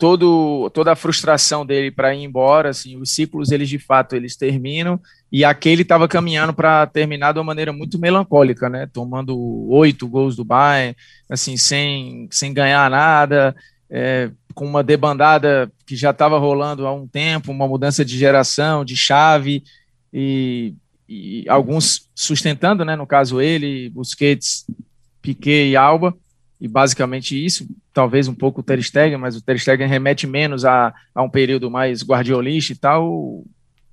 todo, toda a frustração dele para ir embora, assim, os ciclos eles de fato eles terminam e aquele estava caminhando para terminar de uma maneira muito melancólica, né? Tomando oito gols do Bayern, assim, sem, sem ganhar nada, é, com uma debandada que já estava rolando há um tempo, uma mudança de geração, de chave e, e alguns sustentando, né? No caso ele, Busquets, Piquet e Alba e basicamente isso, talvez um pouco o Ter Stegen, mas o Ter Stegen remete menos a, a um período mais guardiolista e tal,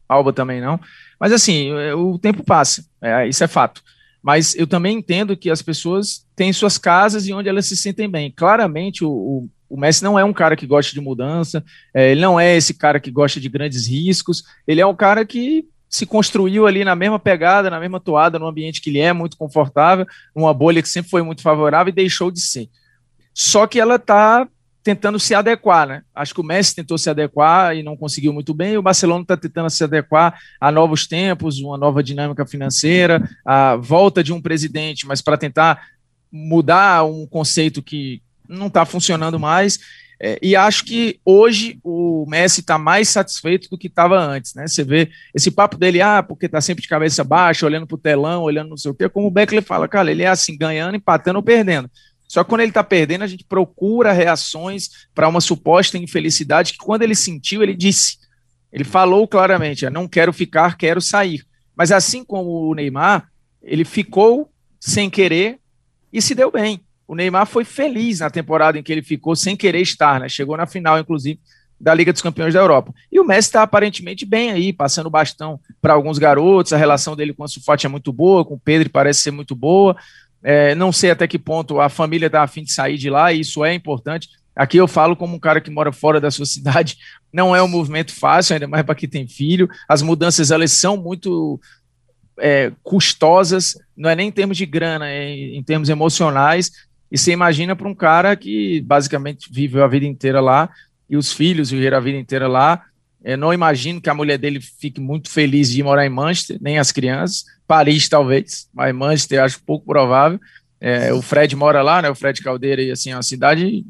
Alba também não, mas assim, o tempo passa, é, isso é fato, mas eu também entendo que as pessoas têm suas casas e onde elas se sentem bem, claramente o, o, o Messi não é um cara que gosta de mudança, é, ele não é esse cara que gosta de grandes riscos, ele é um cara que se construiu ali na mesma pegada, na mesma toada, num ambiente que lhe é muito confortável, numa bolha que sempre foi muito favorável e deixou de ser. Só que ela está tentando se adequar, né? Acho que o Messi tentou se adequar e não conseguiu muito bem, o Barcelona está tentando se adequar a novos tempos, uma nova dinâmica financeira, a volta de um presidente, mas para tentar mudar um conceito que não está funcionando mais. É, e acho que hoje o Messi está mais satisfeito do que estava antes, né? Você vê esse papo dele, ah, porque está sempre de cabeça baixa, olhando para o telão, olhando não sei o quê, como o Beckler fala, cara, ele é assim, ganhando, empatando ou perdendo. Só que quando ele está perdendo, a gente procura reações para uma suposta infelicidade que quando ele sentiu, ele disse. Ele falou claramente, não quero ficar, quero sair. Mas assim como o Neymar, ele ficou sem querer e se deu bem o Neymar foi feliz na temporada em que ele ficou sem querer estar, né? Chegou na final, inclusive, da Liga dos Campeões da Europa. E o Messi está aparentemente bem aí, passando bastão para alguns garotos. A relação dele com o Sufati é muito boa, com o Pedro parece ser muito boa. É, não sei até que ponto a família está afim de sair de lá, e isso é importante. Aqui eu falo como um cara que mora fora da sua (laughs) cidade, não é um movimento fácil, ainda mais para quem tem filho. As mudanças elas são muito é, custosas, não é nem em termos de grana, é em termos emocionais. E você imagina para um cara que basicamente viveu a vida inteira lá e os filhos viveram a vida inteira lá. Eu não imagino que a mulher dele fique muito feliz de morar em Manchester, nem as crianças. Paris, talvez, mas Manchester acho pouco provável. É, o Fred mora lá, né? O Fred Caldeira, e assim, é uma cidade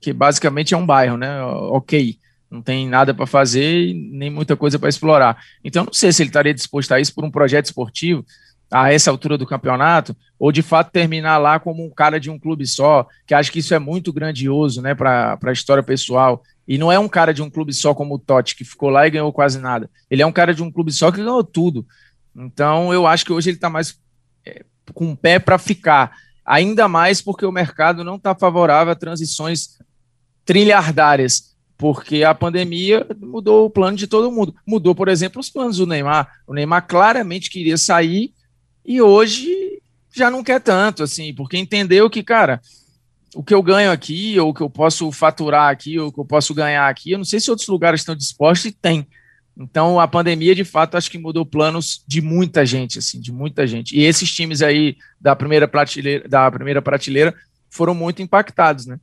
que basicamente é um bairro, né? Ok, não tem nada para fazer nem muita coisa para explorar. Então, não sei se ele estaria disposto a isso por um projeto esportivo a essa altura do campeonato, ou de fato terminar lá como um cara de um clube só, que acho que isso é muito grandioso né, para a história pessoal. E não é um cara de um clube só como o Totti, que ficou lá e ganhou quase nada. Ele é um cara de um clube só que ganhou tudo. Então eu acho que hoje ele está mais é, com o pé para ficar. Ainda mais porque o mercado não está favorável a transições trilhardárias porque a pandemia mudou o plano de todo mundo. Mudou, por exemplo, os planos do Neymar. O Neymar claramente queria sair e hoje já não quer tanto, assim, porque entendeu que, cara, o que eu ganho aqui, ou o que eu posso faturar aqui, ou o que eu posso ganhar aqui, eu não sei se outros lugares estão dispostos e tem. Então, a pandemia, de fato, acho que mudou planos de muita gente, assim, de muita gente. E esses times aí da primeira prateleira, da primeira prateleira foram muito impactados, né?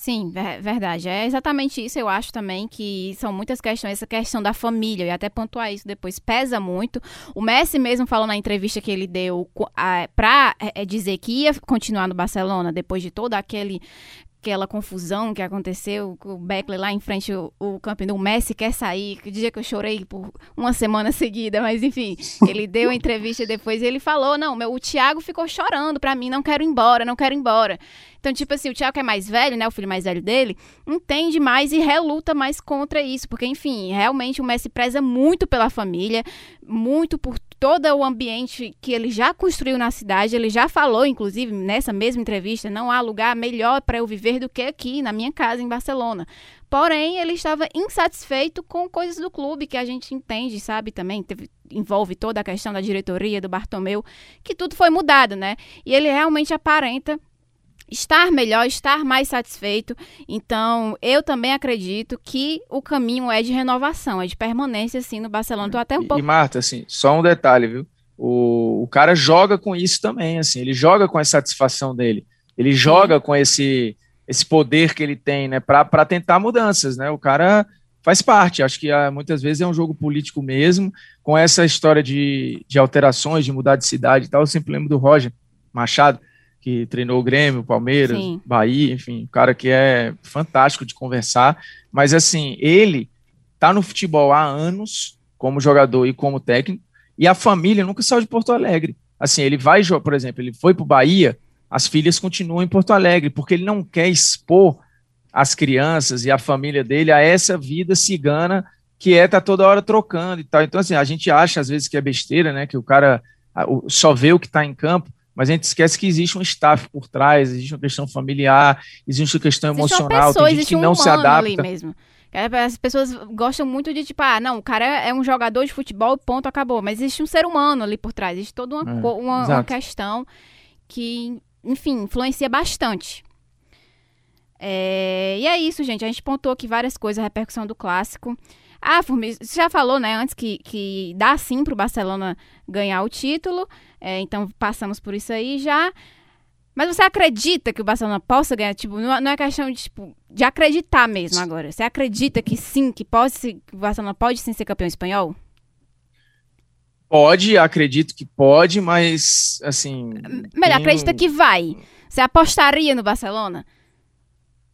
Sim, verdade. É exatamente isso. Eu acho também que são muitas questões. Essa questão da família, e até pontuar isso depois, pesa muito. O Messi mesmo falou na entrevista que ele deu para é, é, dizer que ia continuar no Barcelona depois de todo aquele aquela confusão que aconteceu com o Beckler lá em frente o, o Camp o Messi quer sair, que dia que eu chorei por uma semana (laughs) seguida, mas enfim, ele deu a entrevista depois e ele falou, não, meu, o Thiago ficou chorando para mim, não quero ir embora, não quero ir embora. Então, tipo assim, o Thiago que é mais velho, né, o filho mais velho dele, entende mais e reluta mais contra isso, porque enfim, realmente o Messi preza muito pela família, muito por todo o ambiente que ele já construiu na cidade. Ele já falou, inclusive, nessa mesma entrevista, não há lugar melhor para eu viver do que aqui, na minha casa, em Barcelona. Porém, ele estava insatisfeito com coisas do clube que a gente entende, sabe, também teve, envolve toda a questão da diretoria, do Bartomeu, que tudo foi mudado, né? E ele realmente aparenta estar melhor, estar mais satisfeito. Então, eu também acredito que o caminho é de renovação, é de permanência, assim, no Barcelona. Tô até um e, pouco... E, Marta, assim, só um detalhe, viu? O, o cara joga com isso também, assim, ele joga com a satisfação dele, ele joga Sim. com esse, esse poder que ele tem, né, para tentar mudanças, né? O cara faz parte, acho que ah, muitas vezes é um jogo político mesmo, com essa história de, de alterações, de mudar de cidade e tal. Eu sempre lembro do Roger Machado, que treinou o Grêmio, Palmeiras, Sim. Bahia, enfim, um cara que é fantástico de conversar, mas assim, ele tá no futebol há anos, como jogador e como técnico, e a família nunca saiu de Porto Alegre. Assim, ele vai, por exemplo, ele foi para o Bahia, as filhas continuam em Porto Alegre, porque ele não quer expor as crianças e a família dele a essa vida cigana que é tá toda hora trocando e tal. Então, assim, a gente acha às vezes que é besteira, né? Que o cara só vê o que está em campo, mas a gente esquece que existe um staff por trás, existe uma questão familiar, existe uma questão existe emocional, uma pessoa, tem gente que não um se adapta. Ali mesmo. As pessoas gostam muito de, tipo, ah, não, o cara é um jogador de futebol, ponto, acabou. Mas existe um ser humano ali por trás, existe toda uma, é, uma, uma questão que, enfim, influencia bastante. É, e é isso, gente. A gente pontou aqui várias coisas, a repercussão do clássico. Ah, Formiga, você já falou, né, antes que, que dá sim para o Barcelona ganhar o título. É, então passamos por isso aí já. Mas você acredita que o Barcelona possa ganhar? Tipo, não, não é questão de, tipo, de acreditar mesmo agora. Você acredita que sim, que, pode, que o Barcelona pode sim ser campeão espanhol? Pode, acredito que pode, mas assim. Melhor, acredita que vai. Você apostaria no Barcelona?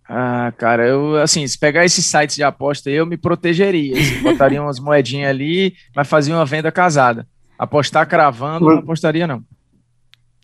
Ah, cara, eu assim, se pegar esses sites de aposta eu me protegeria. Assim, botaria umas moedinhas ali, mas fazia uma venda casada. Apostar cravando, não apostaria, não.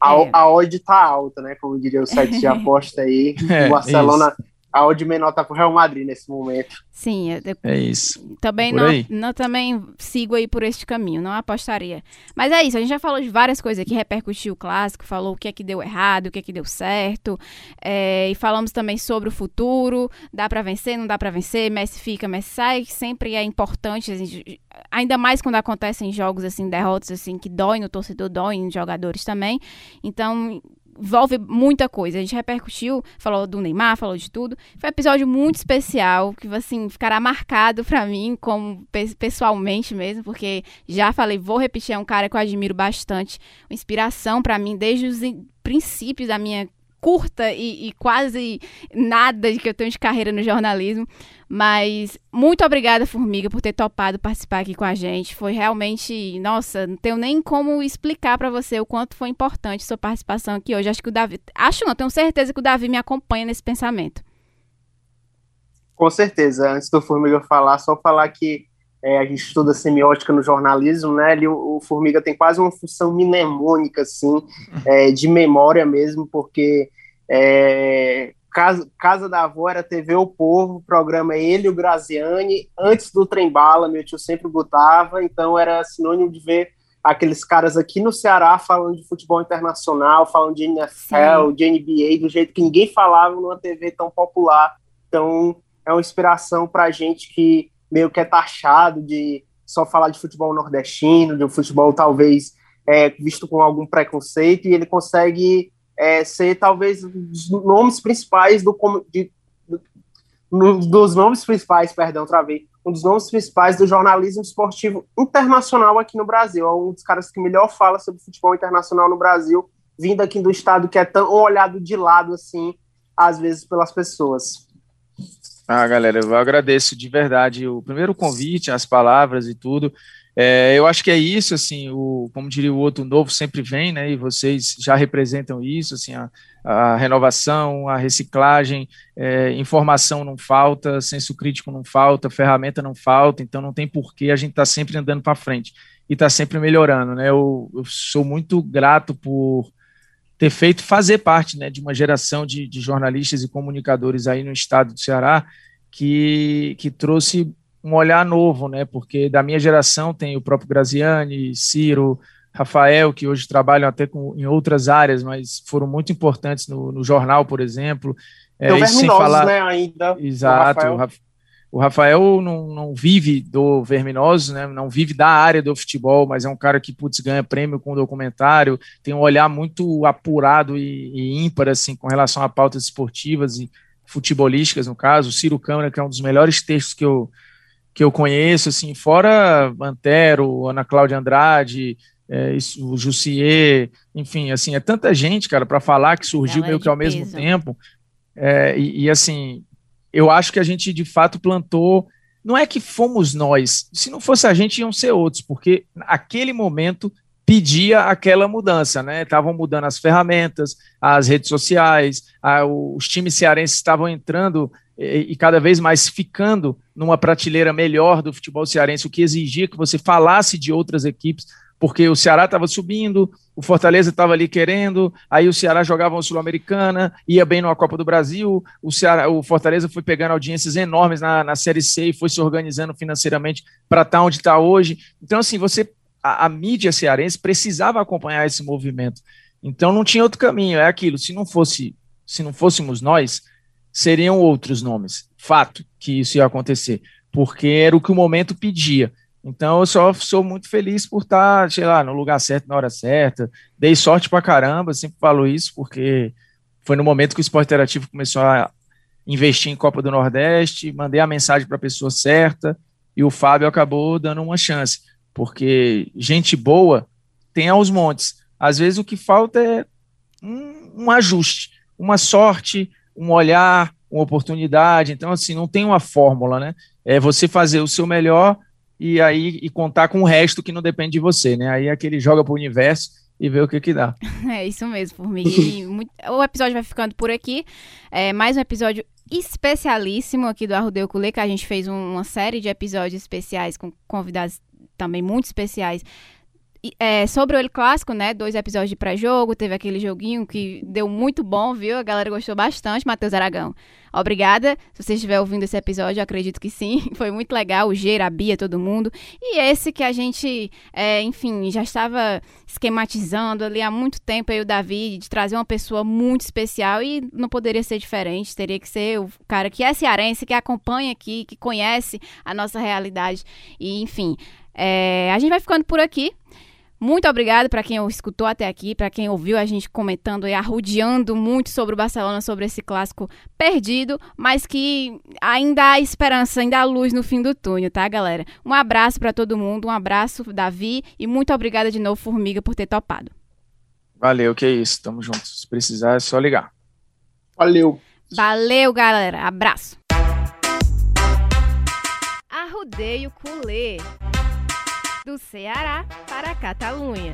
A, a odd tá alta, né? Como diria o site de (laughs) aposta aí. É, o Barcelona isso a odd menor tá pro Real Madrid nesse momento. Sim, eu, é isso. Também não, não, também sigo aí por este caminho, não apostaria. Mas é isso, a gente já falou de várias coisas aqui, repercutiu o clássico, falou o que é que deu errado, o que é que deu certo, é, e falamos também sobre o futuro, dá para vencer, não dá para vencer, Messi fica, Messi sai, sempre é importante, assim, ainda mais quando acontecem jogos assim, derrotas assim que dói no torcedor, dói nos jogadores também. Então, envolve muita coisa. A gente repercutiu, falou do Neymar, falou de tudo. Foi um episódio muito especial, que assim, ficará marcado para mim, como pessoalmente mesmo, porque já falei, vou repetir, é um cara que eu admiro bastante, uma inspiração para mim desde os princípios da minha curta e, e, quase nada de que eu tenho de carreira no jornalismo. Mas muito obrigada, Formiga, por ter topado participar aqui com a gente. Foi realmente, nossa, não tenho nem como explicar para você o quanto foi importante sua participação aqui hoje. Acho que o Davi, acho não, tenho certeza que o Davi me acompanha nesse pensamento. Com certeza. Antes do Formiga falar, só falar que é, a gente estuda semiótica no jornalismo, né? Ele, o, o Formiga tem quase uma função mnemônica, assim, é, de memória mesmo, porque é, Casa, Casa da Avó era TV O Povo, programa ele e o Graziani, antes do Trem Bala, meu tio sempre botava, então era sinônimo de ver aqueles caras aqui no Ceará falando de futebol internacional, falando de NFL, Sim. de NBA, do jeito que ninguém falava numa TV tão popular. Então, é uma inspiração para gente que meio que é taxado de só falar de futebol nordestino, de um futebol talvez é, visto com algum preconceito, e ele consegue é, ser talvez os nomes principais do, de, do, dos nomes principais, perdão, travei, um dos nomes principais do jornalismo esportivo internacional aqui no Brasil. É um dos caras que melhor fala sobre futebol internacional no Brasil, vindo aqui do estado que é tão olhado de lado assim, às vezes pelas pessoas. Ah, galera, eu agradeço de verdade o primeiro convite, as palavras e tudo. É, eu acho que é isso, assim, o, como diria o outro, novo sempre vem, né? E vocês já representam isso, assim, a, a renovação, a reciclagem, é, informação não falta, senso crítico não falta, ferramenta não falta, então não tem porquê a gente tá sempre andando para frente e tá sempre melhorando, né? Eu, eu, sou muito grato por ter feito, fazer parte né, de uma geração de, de jornalistas e comunicadores aí no estado do Ceará que, que trouxe um olhar novo, né? Porque da minha geração tem o próprio Graziani, Ciro, Rafael, que hoje trabalham até com, em outras áreas, mas foram muito importantes no, no jornal, por exemplo. É, sem falar, né, ainda. Exato. O Rafael não, não vive do Verminoso, né? não vive da área do futebol, mas é um cara que putz, ganha prêmio com documentário, tem um olhar muito apurado e, e ímpar assim, com relação a pautas esportivas e futebolísticas, no caso. O Ciro Câmara, que é um dos melhores textos que eu, que eu conheço, assim, fora Antero, Ana Cláudia Andrade, é, isso, o Jussier, enfim, assim, é tanta gente, cara, para falar que surgiu meio que ao peso. mesmo tempo. É, e, e, assim, eu acho que a gente de fato plantou. Não é que fomos nós, se não fosse a gente, iam ser outros, porque aquele momento pedia aquela mudança, né? Estavam mudando as ferramentas, as redes sociais, a, os times cearenses estavam entrando e, e, cada vez mais ficando numa prateleira melhor do futebol cearense, o que exigia que você falasse de outras equipes, porque o Ceará estava subindo, o Fortaleza estava ali querendo, aí o Ceará jogava uma Sul-Americana, ia bem numa Copa do Brasil, o, Ceará, o Fortaleza foi pegando audiências enormes na, na Série C e foi se organizando financeiramente para estar tá onde está hoje. Então, assim, você a, a mídia cearense precisava acompanhar esse movimento. Então não tinha outro caminho, é aquilo, se não fosse, se não fôssemos nós, seriam outros nomes. Fato que isso ia acontecer, porque era o que o momento pedia. Então eu só sou muito feliz por estar, sei lá, no lugar certo, na hora certa. Dei sorte pra caramba, sempre falo isso, porque foi no momento que o esporte interativo começou a investir em Copa do Nordeste, mandei a mensagem para a pessoa certa e o Fábio acabou dando uma chance, porque gente boa tem aos montes. Às vezes o que falta é um, um ajuste, uma sorte, um olhar, uma oportunidade. Então, assim, não tem uma fórmula, né? É você fazer o seu melhor e aí e contar com o resto que não depende de você, né? Aí é aquele joga para o universo e vê o que que dá. (laughs) É isso mesmo, Formiga. (laughs) o episódio vai ficando por aqui. É mais um episódio especialíssimo aqui do Arrudeu Culê, que a gente fez uma série de episódios especiais com convidados também muito especiais é, sobre o El Clássico, né? Dois episódios de pré-jogo, teve aquele joguinho que deu muito bom, viu? A galera gostou bastante, Matheus Aragão. Obrigada. Se você estiver ouvindo esse episódio, acredito que sim. (laughs) Foi muito legal, o Geira, a Bia, todo mundo. E esse que a gente, é, enfim, já estava esquematizando ali há muito tempo, aí o Davi, de trazer uma pessoa muito especial e não poderia ser diferente. Teria que ser o cara que é cearense, que acompanha aqui, que conhece a nossa realidade. E, enfim, é, a gente vai ficando por aqui. Muito obrigado para quem escutou até aqui, para quem ouviu a gente comentando e arrudeando muito sobre o Barcelona, sobre esse clássico perdido, mas que ainda há esperança, ainda há luz no fim do túnel, tá, galera? Um abraço para todo mundo, um abraço, Davi, e muito obrigada de novo, Formiga, por ter topado. Valeu, que é isso. Tamo junto. Se precisar, é só ligar. Valeu. Valeu, galera. Abraço. Arrudeio Culê do Ceará para a Catalunha.